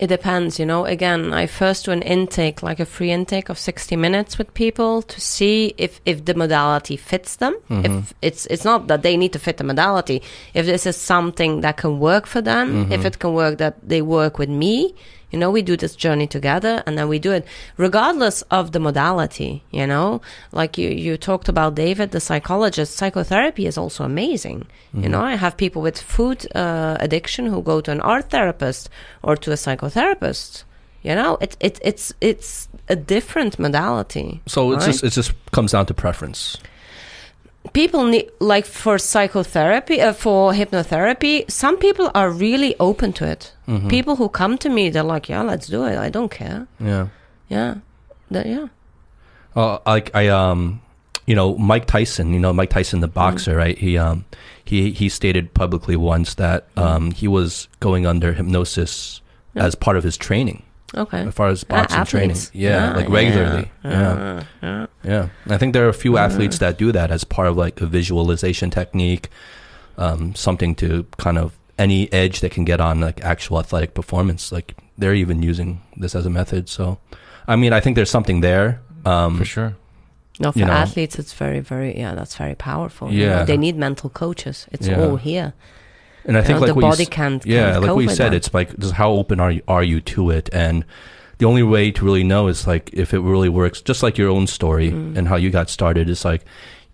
it depends, you know. Again, I first do an intake, like a free intake of 60 minutes with people to see if, if the modality fits them. If mm-hmm. it's it's not that they need to fit the modality. If this is something that can work for them, if mm-hmm. it can work that they work with me, you know, we do this journey together and then we do it regardless of the modality, you know. Like you, you talked about David, the psychologist, psychotherapy is also amazing. You know, I have people with food uh, addiction who go to an art therapist or to a psychotherapist. You know, it, it, it's, it's a different modality. So it's right? just it just comes down to preference. People need like for psychotherapy uh, for hypnotherapy some people are really open to it Mm-hmm. people who come to me they're like yeah let's do it i don't care Yeah. yeah That- yeah Uh, like I um, you know, Mike Tyson. You know, Mike Tyson, the boxer, right? He um, he he stated publicly once that um, he was going under hypnosis Yeah. as part of his training, okay as far as Ah, boxing training. athletes. Yeah, Ah, like regularly. Yeah. Ah, yeah. Yeah, I think there are a few athletes that do that as part of like a visualization technique, um, something to kind of any edge they can get on like actual athletic performance. Like they're even using this as a method. So, I mean, I think there's something there. Um, for sure. no for You know. athletes it's very very yeah that's very powerful you Yeah. know. they need mental coaches it's Yeah. all here and I You think know, like the what you body can't yeah, can't like cope what you with said, that. it's like just how open are you, are you to it, and the only way to really know is like if it really works. Just like your own story Mm. and how you got started, it's like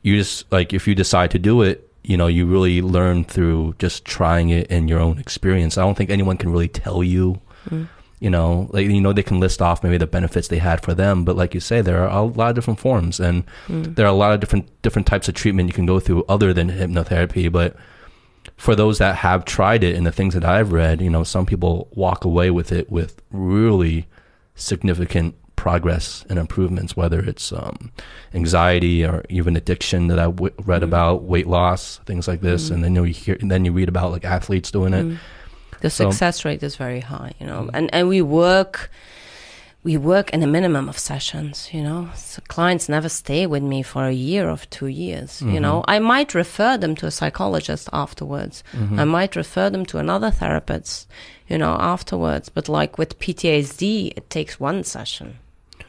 you just like if you decide to do it, you know, you really learn through just trying it in your own experience. I don't think anyone can really tell you. Mm. You know, like you know, they can list off maybe the benefits they had for them, but like you say, there are a lot of different forms, and Mm. there are a lot of different different types of treatment you can go through other than hypnotherapy. But for those that have tried it and the things that I've read, you know, some people walk away with it with really significant progress and improvements, whether it's um, anxiety or even addiction that I w- read Mm. about, weight loss, things like this, Mm. and then you hear, and then you read about like athletes doing it. Mm. the So- success rate is very high you know Mm. and and we work we work in a minimum of sessions you know so clients never stay with me for a year or two years you Mhm. know i might refer them to a psychologist afterwards Mhm. i might refer them to another therapist you know afterwards but like with ptsd it takes one session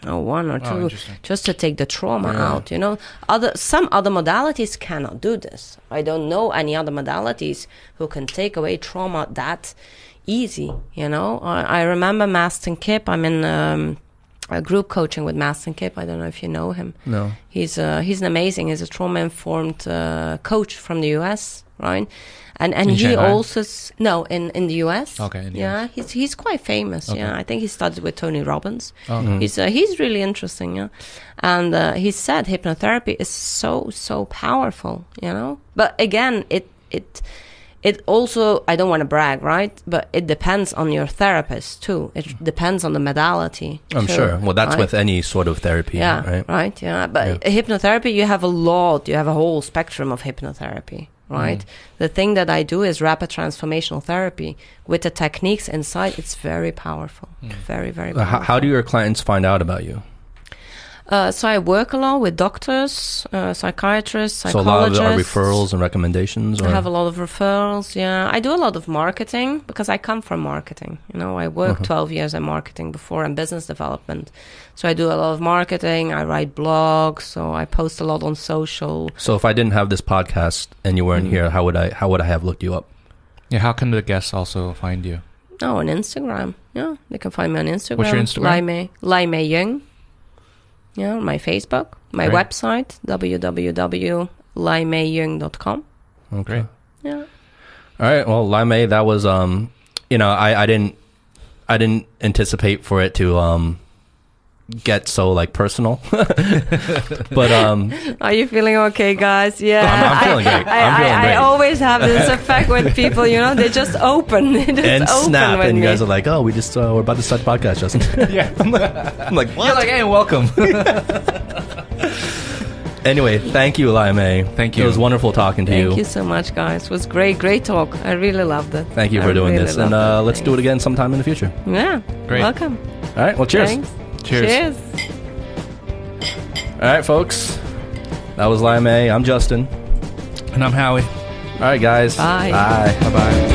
or one or Oh, two interesting. just to take the trauma Yeah. out you know other some other modalities cannot do this i don't know any other modalities who can take away trauma that easy you know i, I remember Mastin Kipp i'm in um, a group coaching with Mastin Kipp i don't know if you know him No. He's uh, he's an amazing. He's a trauma informed uh, coach from the U.S. Right, and and In he Shanghai? also s- no in in the U.S. Okay, the yeah, US. he's he's quite famous. Okay. Yeah, I think he studied with Tony Robbins. Oh, Mm. He's uh, he's really interesting. Yeah, and uh, he said hypnotherapy is so so powerful. You know, but again, it it. It also, I don't want to brag, right? But it depends on your therapist too. It depends on the modality. I'm too, sure. Well, that's right? with any sort of therapy, Yeah, right? Yeah, but hypnotherapy, you have a lot. You have a whole spectrum of hypnotherapy, right? The thing that I do is rapid transformational therapy with the techniques inside. It's very powerful, very very. Uh, Powerful. How, how do your clients find out about you? Uh, so I work a lot with doctors, uh, psychiatrists, So a lot of psychologists. are referrals and recommendations, or I have a lot of referrals. Yeah, I do a lot of marketing because I come from marketing. You know, I worked Uh-huh. 12 years in marketing before and business development. So I do a lot of marketing. I write blogs. So I post a lot on social. so if I didn't have this podcast and you weren't Mm. here, how would I how would I have looked you up? Yeah, how can the guests also find you? Oh, on Instagram. Yeah, they can find me on Instagram. What's your Instagram? Laimei, Laimei Yeung. Yeah, my Facebook, my Great. website, www.laimeiyeung.com. Okay. Great. Yeah. All right. Well, Laimei, that was um, you know, I I didn't I didn't anticipate for it to um get so like personal, but um, Are you feeling okay, guys? Yeah. I'm- I'm feeling I, great. I, I'm feeling I, great. I always have this effect with people, you know, they just open. They just and open snap, with and you me. guys are like, oh, we just uh, we're about to start the podcast, Justin. Yeah. I'm like, I'm like, You're like, hey, welcome. anyway, thank you, Laimei. Thank you. It was wonderful talking to you. Thank you so much, guys. It was great, great talk. I really loved it. Thank you I for doing really this, and uh, it. let's do it again sometime in the future. Yeah. Great. Welcome. All right. Well, cheers. Thanks. Cheers. Cheers. All right, folks. That was Laimei. I'm Justin. And I'm Howie. All right, guys. Bye. Bye. Bye bye.